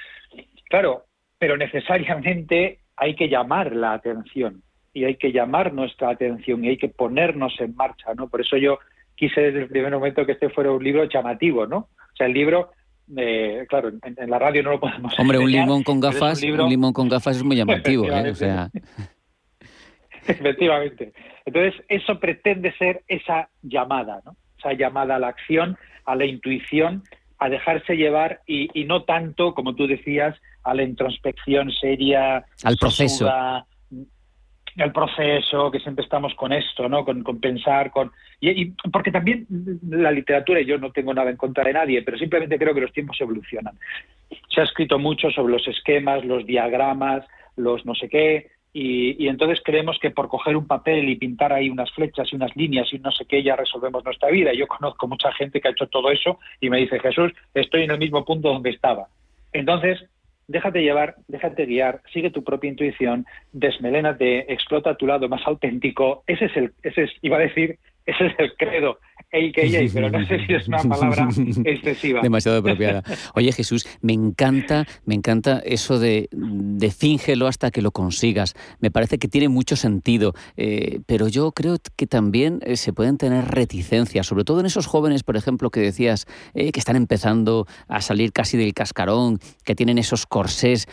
Claro, pero necesariamente hay que llamar la atención. y hay que llamar nuestra atención y hay que ponernos en marcha, ¿no? Por eso yo quise desde el primer momento que este fuera un libro llamativo, ¿no? O sea, el libro eh, claro, en, la radio no lo podemos. Hombre, un limón con gafas, un, limón con gafas es muy llamativo, ¿eh? O sea. Efectivamente. Entonces, eso pretende ser esa llamada, ¿no? Esa llamada a la acción, a la intuición, a dejarse llevar y, no tanto, como tú decías, a la introspección seria, al proceso. el proceso, que siempre estamos con esto, ¿no? Con, pensar, con... Y, porque también la literatura, y yo no tengo nada en contra de nadie, pero simplemente creo que los tiempos evolucionan. Se ha escrito mucho sobre los esquemas, los diagramas, los no sé qué, y, entonces creemos que por coger un papel y pintar ahí unas flechas y unas líneas y no sé qué ya resolvemos nuestra vida. Yo conozco mucha gente que ha hecho todo eso y me dice, Jesús, estoy en el mismo punto donde estaba. Entonces, déjate llevar, déjate guiar, sigue tu propia intuición, desmelénate, explota tu lado más auténtico. Ese es el, ese es, iba a decir, ese es el credo AKA, pero no sé si es una palabra excesiva. Demasiado apropiada. Oye, Jesús, me encanta, me encanta eso de, de fíngelo hasta que lo consigas. Me parece que tiene mucho sentido, eh, pero yo creo que también eh, se pueden tener reticencias, sobre todo en esos jóvenes, por ejemplo, que decías eh, que están empezando a salir casi del cascarón, que tienen esos corsés.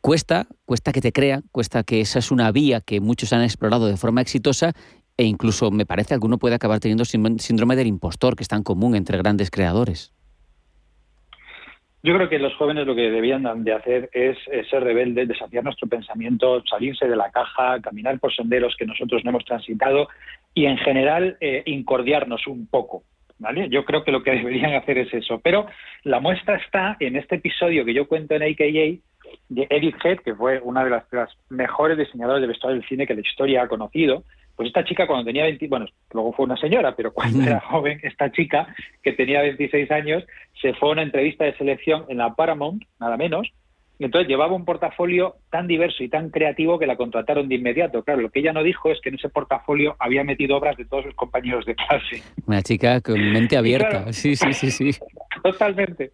cuesta, cuesta que te crean, cuesta que esa es una vía que muchos han explorado de forma exitosa e incluso me parece alguno puede acabar teniendo síndrome del impostor, que es tan común entre grandes creadores. Yo creo que los jóvenes lo que debían de hacer es, ser rebeldes, desafiar nuestro pensamiento, salirse de la caja, caminar por senderos que nosotros no hemos transitado y en general eh, incordiarnos un poco. ¿Vale? Yo creo que lo que deberían hacer es eso. Pero la muestra está en este episodio que yo cuento en AKA de Edith Head, que fue una de las, las mejores diseñadoras de vestuario del cine que la historia ha conocido, pues esta chica cuando tenía 20, bueno, luego fue una señora, pero cuando era joven, esta chica que tenía 26 años se fue a una entrevista de selección en la Paramount, nada menos, y entonces llevaba un portafolio tan diverso y tan creativo que la contrataron de inmediato. Claro, lo que ella no dijo es que en ese portafolio había metido obras de todos sus compañeros de clase. Una chica con mente abierta, sí, sí, sí, sí. Totalmente.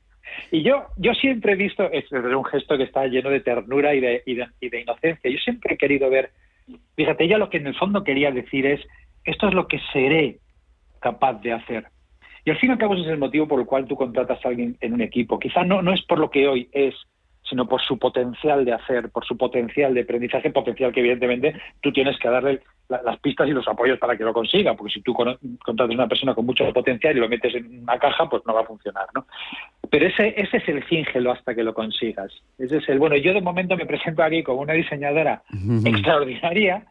Y yo, yo siempre he visto, es un gesto que está lleno de ternura y de, y de inocencia, yo siempre he querido ver Fíjate, ella lo que en el fondo quería decir es, esto es lo que seré capaz de hacer. Y al fin y al cabo ese es el motivo por el cual tú contratas a alguien en un equipo. Quizá no, no es por lo que hoy es, sino por su potencial de hacer, por su potencial de aprendizaje, potencial que evidentemente tú tienes que darle las pistas y los apoyos para que lo consiga, porque si tú contratas a una persona con mucho potencial y lo metes en una caja, pues no va a funcionar, ¿no? Pero ese, ese es el fíngelo hasta que lo consigas. Ese es el, bueno, yo de momento me presento aquí como una diseñadora extraordinaria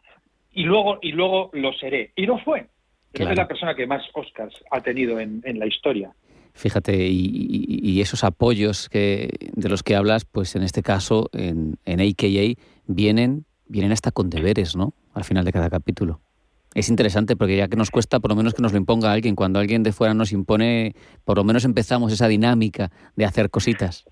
y luego, y luego lo seré. Y lo fue. Es la persona que más Oscars ha tenido en, en la historia. Fíjate, y, esos apoyos que, de los que hablas, pues en este caso, en, en AKA, vienen, vienen hasta con deberes, ¿no? Al final de cada capítulo. Es interesante porque ya que nos cuesta, por lo menos que nos lo imponga alguien. Cuando alguien de fuera nos impone, por lo menos empezamos esa dinámica de hacer cositas.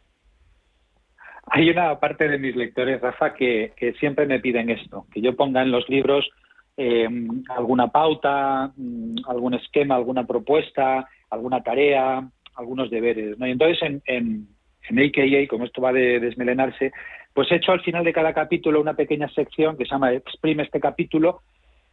Hay una parte de mis lectores, Rafa, que, siempre me piden esto, que yo ponga en los libros eh, alguna pauta, mm, algún esquema, alguna propuesta, alguna tarea, algunos deberes. ¿no? Y entonces en, en, en AKA, como esto va de desmelenarse, pues he hecho al final de cada capítulo una pequeña sección que se llama Exprime este capítulo,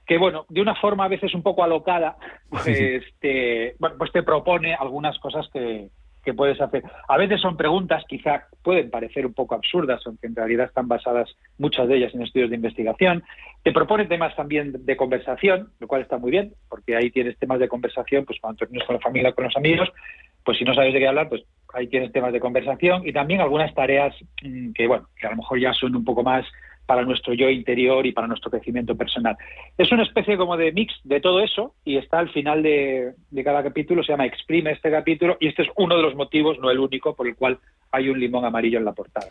que bueno, de una forma a veces un poco alocada, pues te, bueno, pues te propone algunas cosas que, que puedes hacer. A veces son preguntas, quizá pueden parecer un poco absurdas, aunque en realidad están basadas muchas de ellas en estudios de investigación. Te propone temas también de conversación, lo cual está muy bien, porque ahí tienes temas de conversación, pues cuando te con la familia, con los amigos, pues si no sabes de qué hablar, pues ahí tienes temas de conversación y también algunas tareas mm, que, bueno, que a lo mejor ya son un poco más para nuestro yo interior y para nuestro crecimiento personal. Es una especie como de mix de todo eso y está al final de, cada capítulo, se llama Exprime este capítulo y este es uno de los motivos, no el único, por el cual hay un limón amarillo en la portada.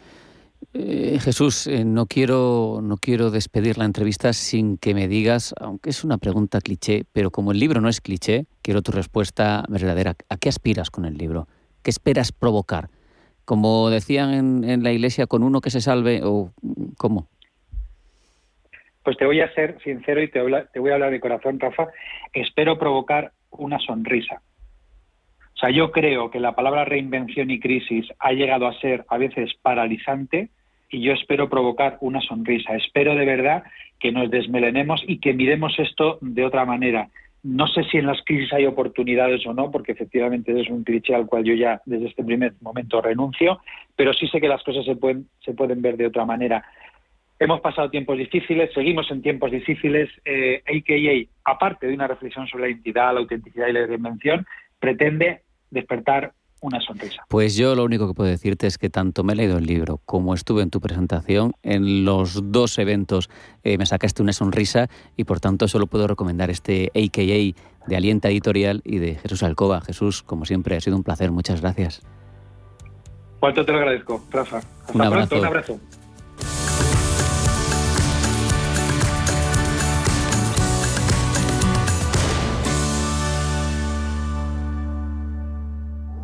Eh, Jesús, eh, no, quiero, no quiero despedir la entrevista sin que me digas, aunque es una pregunta cliché, pero como el libro no es cliché, quiero tu respuesta verdadera. ¿A qué aspiras con el libro? ¿Qué esperas provocar? Como decían en, en la iglesia, con uno que se salve o cómo? Pues te voy a ser sincero y te, te voy a hablar de corazón, Rafa. Espero provocar una sonrisa. O sea, yo creo que la palabra reinvención y crisis ha llegado a ser a veces paralizante y yo espero provocar una sonrisa. Espero de verdad que nos desmelenemos y que miremos esto de otra manera. No sé si en las crisis hay oportunidades o no, porque efectivamente es un cliché al cual yo ya desde este primer momento renuncio, pero sí sé que las cosas se pueden, se pueden ver de otra manera. Hemos pasado tiempos difíciles, seguimos en tiempos difíciles. Eh, AKA, aparte de una reflexión sobre la identidad, la autenticidad y la reinvención, pretende despertar una sonrisa. Pues yo lo único que puedo decirte es que tanto me he leído el libro como estuve en tu presentación, en los dos eventos eh, me sacaste una sonrisa y por tanto solo puedo recomendar este AKA de Alienta Editorial y de Jesús Alcoba. Jesús, como siempre, ha sido un placer. Muchas gracias. Cuánto te lo agradezco, Rafa. Hasta un abrazo. pronto, un abrazo.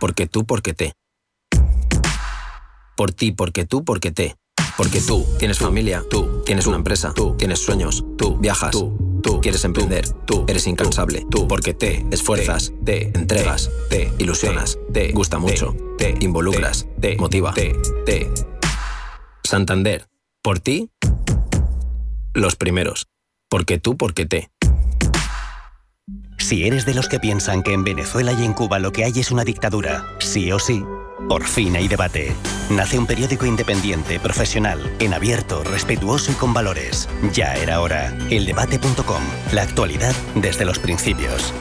Porque tú, porque te. Por ti, porque tú, porque te. Porque tú tienes familia, tú tienes una empresa, tú tienes sueños, tú viajas, tú, tú quieres emprender, tú eres incansable, tú porque te esfuerzas, te entregas, te ilusionas, te gusta mucho, te involucras, te motiva, te, te. Santander, por ti, los primeros. Porque tú, porque te. Si eres de los que piensan que en Venezuela y en Cuba lo que hay es una dictadura, sí o sí, por fin hay debate. Nace un periódico independiente, profesional, en abierto, respetuoso y con valores. Ya era hora. Eldebate.com. La actualidad desde los principios.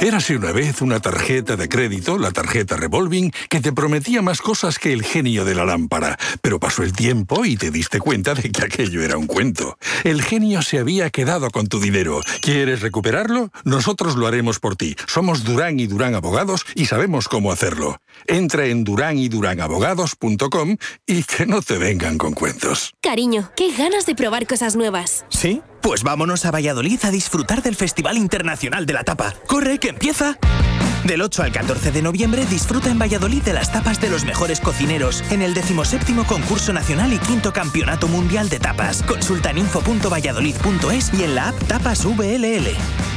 Érase una vez una tarjeta de crédito, la tarjeta revolving, que te prometía más cosas que el genio de la lámpara. Pero pasó el tiempo y te diste cuenta de que aquello era un cuento. El genio se había quedado con tu dinero. ¿Quieres recuperarlo? Nosotros lo haremos por ti. Somos Durán y Durán Abogados y sabemos cómo hacerlo. Entra en duranyduranAbogados.com y que no te vengan con cuentos. Cariño, qué ganas de probar cosas nuevas. ¿Sí? Pues vámonos a Valladolid a disfrutar del Festival Internacional de la Tapa. ¡Corre, que empieza! Del 8 al 14 de noviembre disfruta en Valladolid de las tapas de los mejores cocineros en el 17 concurso nacional y quinto campeonato mundial de tapas. Consulta en info.valladolid.es y en la app Tapas VLL.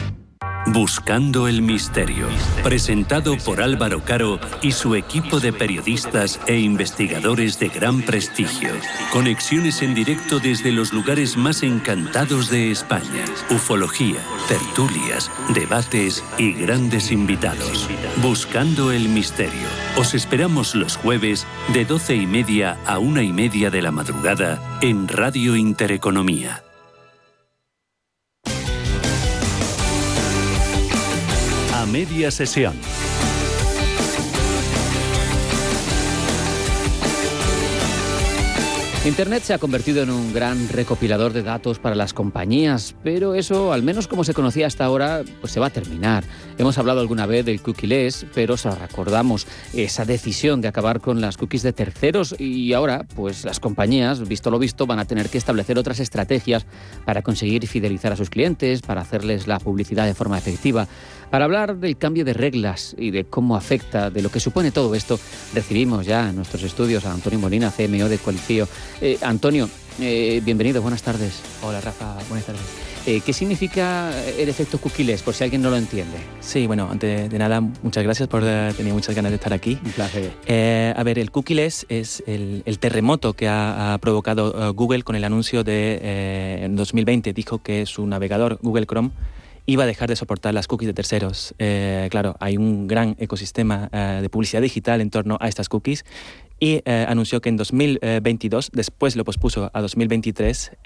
Buscando el misterio, presentado por Álvaro Caro y su equipo de periodistas e investigadores de gran prestigio. Conexiones en directo desde los lugares más encantados de España. Ufología, tertulias, debates y grandes invitados. Buscando el misterio. Os esperamos los jueves de 12 y media a una y media de la madrugada en Radio Intereconomía. Media sesión. Internet se ha convertido en un gran recopilador de datos para las compañías, pero eso, al menos como se conocía hasta ahora, pues se va a terminar. Hemos hablado alguna vez del cookie-less, pero os recordamos esa decisión de acabar con las cookies de terceros y ahora, pues las compañías, visto lo visto, van a tener que establecer otras estrategias para conseguir fidelizar a sus clientes, para hacerles la publicidad de forma efectiva. Para hablar del cambio de reglas y de cómo afecta, de lo que supone todo esto, recibimos ya en nuestros estudios a Antonio Molina, CMO de Coalicio. Eh, Antonio, eh, bienvenido, buenas tardes. Hola Rafa, buenas tardes. Eh, ¿Qué significa el efecto cookies, por si alguien no lo entiende? Sí, bueno, antes de nada, muchas gracias por tener muchas ganas de estar aquí. Un placer. a ver, el cookies es el, terremoto que ha, provocado Google con el anuncio de en 2020. Dijo que su navegador Google Chrome iba a dejar de soportar las cookies de terceros. Claro, hay un gran ecosistema de publicidad digital en torno a estas cookies y eh, anunció que en 2022, después lo pospuso a 2023,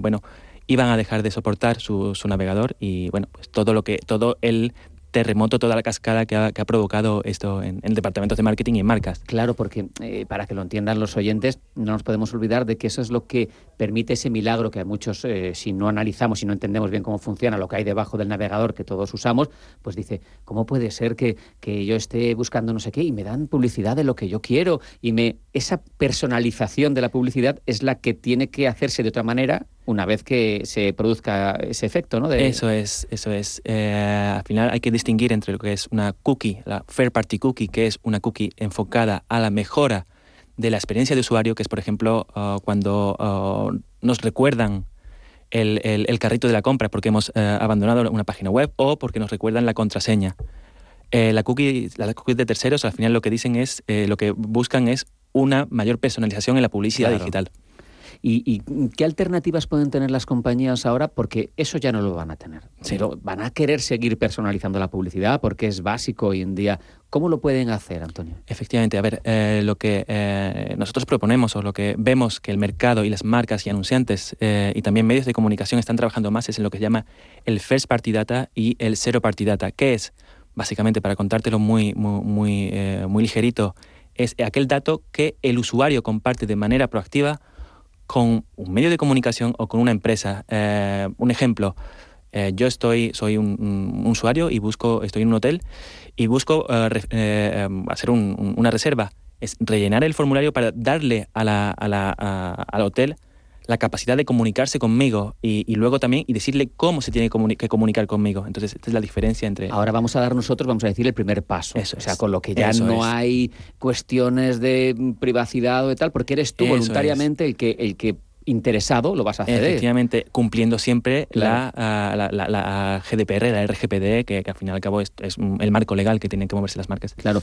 bueno, iban a dejar de soportar su, su, navegador y bueno, pues todo lo que todo el terremoto, toda la cascada que ha, provocado esto en, en, departamentos de marketing y en marcas. Claro, porque eh, para que lo entiendan los oyentes, no nos podemos olvidar de que eso es lo que permite ese milagro que a muchos, eh, si no analizamos, si no entendemos bien cómo funciona lo que hay debajo del navegador que todos usamos, pues dice, ¿cómo puede ser que, que yo esté buscando no sé qué y me dan publicidad de lo que yo quiero? Y me, esa personalización de la publicidad es la que tiene que hacerse de otra manera una vez que se produzca ese efecto, ¿no? Eso es, eso es. Eh, al final hay que distinguir entre lo que es una cookie, la Fair Party Cookie, que es una cookie enfocada a la mejora de la experiencia de usuario, que es, por ejemplo, uh, cuando uh, nos recuerdan el, el, carrito de la compra porque hemos uh, abandonado una página web o porque nos recuerdan la contraseña. Eh, la cookie, las cookies de terceros al final lo que dicen es, eh, lo que buscan es una mayor personalización en la publicidad digital. ¿Y, qué alternativas pueden tener las compañías ahora? Porque eso ya no lo van a tener. Pero van a querer seguir personalizando la publicidad porque es básico hoy en día. ¿Cómo lo pueden hacer, Antonio? Efectivamente, a ver, eh, lo que eh, nosotros proponemos o lo que vemos que el mercado y las marcas y anunciantes eh, y también medios de comunicación están trabajando más es en lo que se llama el first party data y el zero party data. ¿Qué es? Básicamente, para contártelo muy, muy, muy, muy ligerito, es aquel dato que el usuario comparte de manera proactiva con un medio de comunicación o con una empresa. Eh, un ejemplo, eh, yo estoy, soy un, usuario y busco, estoy en un hotel y busco eh, hacer una reserva. Es rellenar el formulario para darle a la, al hotel la capacidad de comunicarse conmigo y, luego también y decirle cómo se tiene que, comunicar conmigo. Entonces, esta es la diferencia entre... Ahora vamos a dar nosotros, vamos a decir, el primer paso. Eso o sea, con lo que ya no hay cuestiones de privacidad o de tal, porque eres tú voluntariamente el que, el que interesado lo vas a hacer. Efectivamente, cumpliendo siempre la, la, GDPR, la RGPD, que, que, al fin y al cabo es, es, el marco legal que tienen que moverse las marcas. Claro.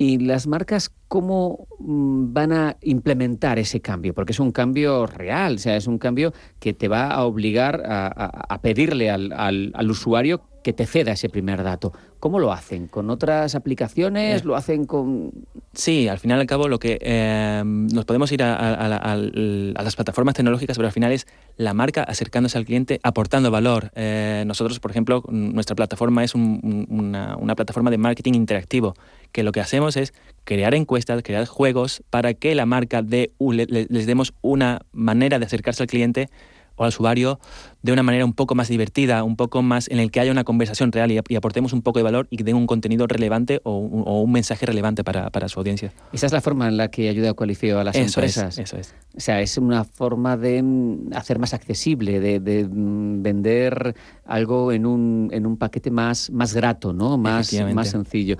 ¿Y las marcas cómo mm, van a implementar ese cambio? Porque es un cambio real, o sea, es un cambio que te va a obligar a, pedirle al, al, usuario que te ceda ese primer dato. ¿Cómo lo hacen? ¿Con otras aplicaciones? Eh. ¿Lo hacen con...? Sí, al final y al cabo lo que eh, nos podemos ir a, las plataformas tecnológicas, pero al final es la marca acercándose al cliente, aportando valor. Eh, nosotros, por ejemplo, nuestra plataforma es una, una plataforma de marketing interactivo, que lo que hacemos es crear encuestas, crear juegos para que la marca de, les demos una manera de acercarse al cliente o al usuario de una manera un poco más divertida, un poco más en el que haya una conversación real y, aportemos un poco de valor y que den un contenido relevante o un, mensaje relevante para, su audiencia. Esa es la forma en la que ayuda a cualificar a las empresas. eso es. O sea, es una forma de mm, hacer más accesible, de, mm, vender algo en un, en un paquete más, más grato, ¿no? Más, más sencillo.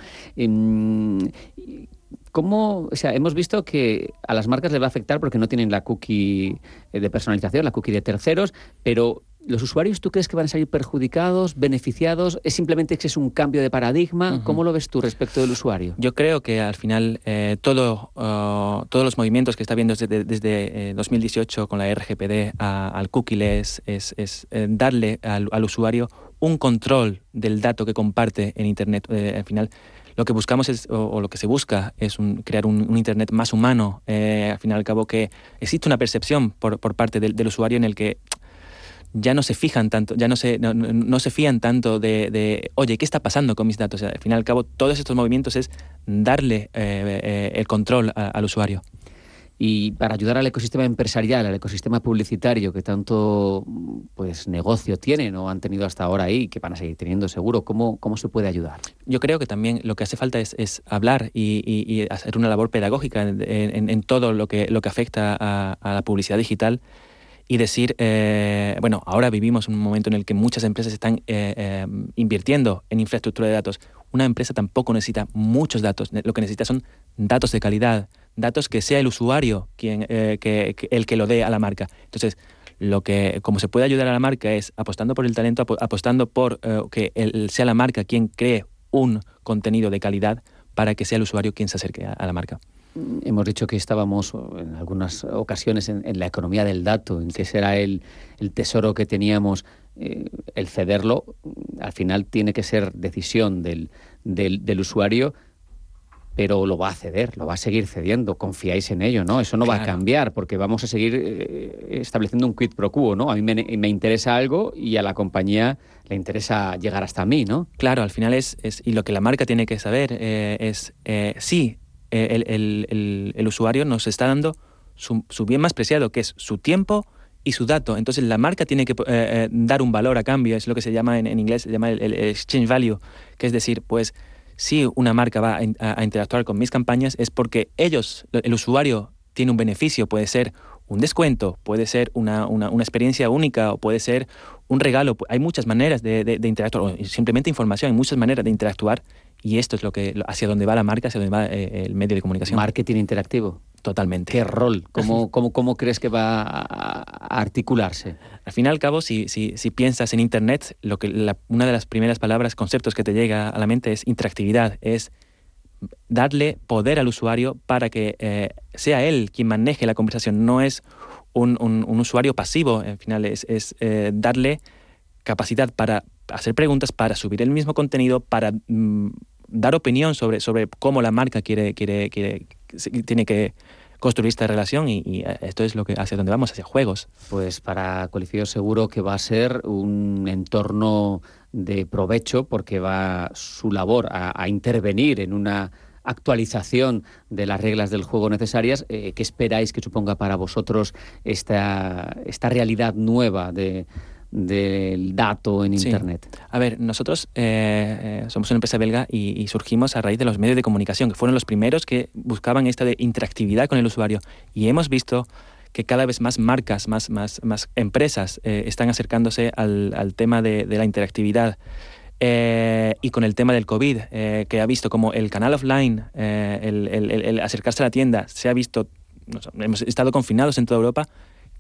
¿Cómo, o sea, hemos visto que a las marcas les va a afectar porque no tienen la cookie eh, de personalización, la cookie de terceros, pero ¿los usuarios tú crees que van a salir perjudicados, beneficiados? ¿Es simplemente que es un cambio de paradigma? ¿Cómo lo ves tú respecto del usuario? Yo creo que al final eh, todo, uh, todos los movimientos que está viendo desde, desde 2018 eh, con la RGPD al cookie-less es, es darle al, al, usuario un control del dato que comparte en Internet. al final lo que buscamos es, o, lo que se busca es crear un, Internet más humano, eh, al fin y al cabo que existe una percepción por, parte del, usuario en el que ya no se fijan tanto, ya no se, no, se fían tanto de, oye, ¿qué está pasando con mis datos? al fin y al cabo, todos estos movimientos es darle eh, eh, el control al usuario. Y para ayudar al ecosistema empresarial, al ecosistema publicitario que tanto pues, negocio tienen o han tenido hasta ahora ahí, que van a seguir teniendo seguro, ¿cómo, cómo se puede ayudar? Yo creo que también lo que hace falta es, hablar y, hacer una labor pedagógica en, todo lo que, lo que afecta a, la publicidad digital y decir, eh, bueno, ahora vivimos un momento en el que muchas empresas están eh, eh, invirtiendo en infraestructura de datos. Una empresa tampoco necesita muchos datos, lo que necesita son datos de calidad, datos que sea el usuario quien, eh, que, el que lo dé a la marca. Entonces, lo que, como se puede ayudar a la marca es apostando por el talento, apostando por eh, que sea la marca quien cree un contenido de calidad para que sea el usuario quien se acerque a, la marca. Hemos dicho que estábamos en algunas ocasiones en, la economía del dato, en que será el, el tesoro que teníamos, eh, el cederlo, al final tiene que ser decisión del, del usuario pero lo va a ceder, lo va a seguir cediendo, confiáis en ello, ¿no? Eso no va a cambiar porque vamos a seguir eh, estableciendo un quid pro quo, ¿no? A mí me, interesa algo y a la compañía le interesa llegar hasta mí, ¿no? Claro, al final es, es y lo que la marca tiene que saber eh, es, eh, sí, el, el, el, usuario nos está dando su, su, bien más preciado, que es su tiempo y su dato. Entonces la marca tiene que dar un valor a cambio, es lo que se llama en, en inglés, se llama el exchange value, que es decir, pues si una marca va a, interactuar con mis campañas es porque ellos, el usuario, tiene un beneficio, puede ser un descuento, puede ser una, experiencia única o puede ser un regalo. Hay muchas maneras de, interactuar, o simplemente información, hay muchas maneras de interactuar y esto es lo que hacia dónde va la marca, hacia dónde va eh, el medio de comunicación. Marketing interactivo. Totalmente. ¿Qué rol? ¿Cómo, cómo, cómo crees que va a articularse? Al fin y al cabo, si, si, si piensas en Internet, lo que una de las primeras palabras, conceptos que te llega a la mente es interactividad, es darle poder al usuario para que eh, sea él quien maneje la conversación, no es un, un, usuario pasivo, en final es, es eh, darle capacidad para hacer preguntas, para subir el mismo contenido, para mm, dar opinión sobre, sobre cómo la marca quiere, quiere, quiere, tiene que construir esta relación y, eh, esto es lo que hacia donde vamos, hacia juegos. Pues para Coalición seguro que va a ser un entorno de provecho porque va su labor a, intervenir en una actualización de las reglas del juego necesarias. Eh, ¿Qué esperáis que suponga para vosotros esta, esta realidad nueva de, del dato en Internet? A ver, nosotros eh, eh, somos una empresa belga y, surgimos a raíz de los medios de comunicación, que fueron los primeros que buscaban esta de interactividad con el usuario. Y hemos visto que cada vez más marcas, más, más, más empresas eh, están acercándose al, al tema de, de, la interactividad. y con el tema del COVID, que ha visto como el canal offline, el, el, el, acercarse a la tienda, se ha visto, hemos estado confinados en toda Europa,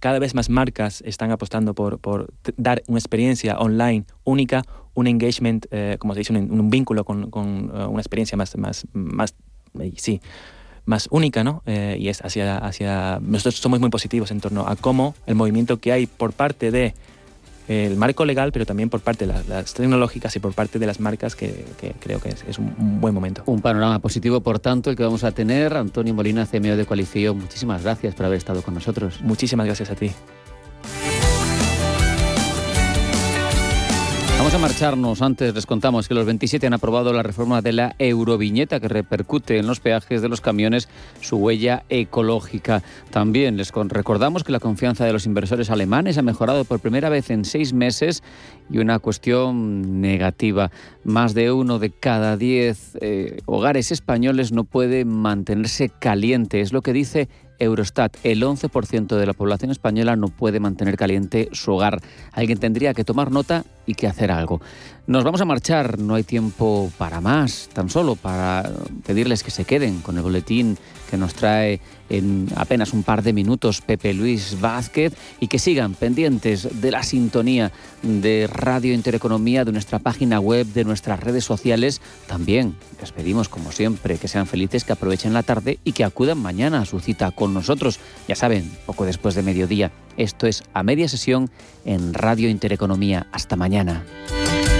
cada vez más marcas están apostando por, por dar una experiencia online única, un engagement, eh, como se dice, un, vínculo con, con eh, una experiencia más, más, más, eh, sí, más única, ¿no? y es hacia, hacia... Nosotros somos muy positivos en torno a cómo el movimiento que hay por parte de el marco legal, pero también por parte de las, tecnológicas y por parte de las marcas, que, creo que es, un, buen momento. Un panorama positivo, por tanto, el que vamos a tener. Antonio Molina, CMO de Coalición, muchísimas gracias por haber estado con nosotros. Muchísimas gracias a ti. Vamos a marcharnos. Antes les contamos que los 27 han aprobado la reforma de la Euroviñeta que repercute en los peajes de los camiones su huella ecológica. También les recordamos que la confianza de los inversores alemanes ha mejorado por primera vez en seis meses y una cuestión negativa. Más de uno de cada diez eh, hogares españoles no puede mantenerse caliente. Es lo que dice Eurostat, el 11% de la población española no puede mantener caliente su hogar. Alguien tendría que tomar nota y que hacer algo. Nos vamos a marchar, no hay tiempo para más, tan solo para pedirles que se queden con el boletín que nos trae en apenas un par de minutos Pepe Luis Vázquez y que sigan pendientes de la sintonía de Radio Intereconomía, de nuestra página web, de nuestras redes sociales. También les pedimos, como siempre, que sean felices, que aprovechen la tarde y que acudan mañana a su cita con nosotros. Ya saben, poco después de mediodía. Esto es a media sesión en Radio Intereconomía. Hasta mañana. mañana.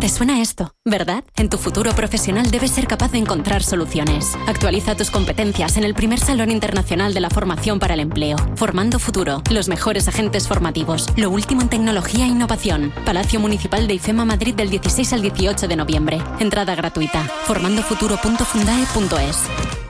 ¿Te suena esto? ¿Verdad? En tu futuro profesional debes ser capaz de encontrar soluciones. Actualiza tus competencias en el primer Salón Internacional de la Formación para el Empleo. Formando Futuro, los mejores agentes formativos, lo último en tecnología e innovación. Palacio Municipal de IFEMA Madrid del 16 al 18 de noviembre. Entrada gratuita. formandofuturo.fundae.es.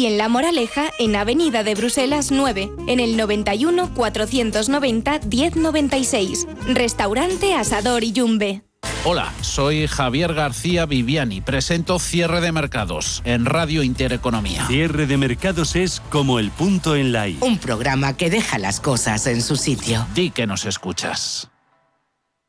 y en La Moraleja, en Avenida de Bruselas 9, en el 91 490 1096. Restaurante Asador y Yumbe. Hola, soy Javier García Viviani. Presento Cierre de Mercados en Radio Intereconomía. Cierre de mercados es como el punto en la I. Un programa que deja las cosas en su sitio. Di que nos escuchas.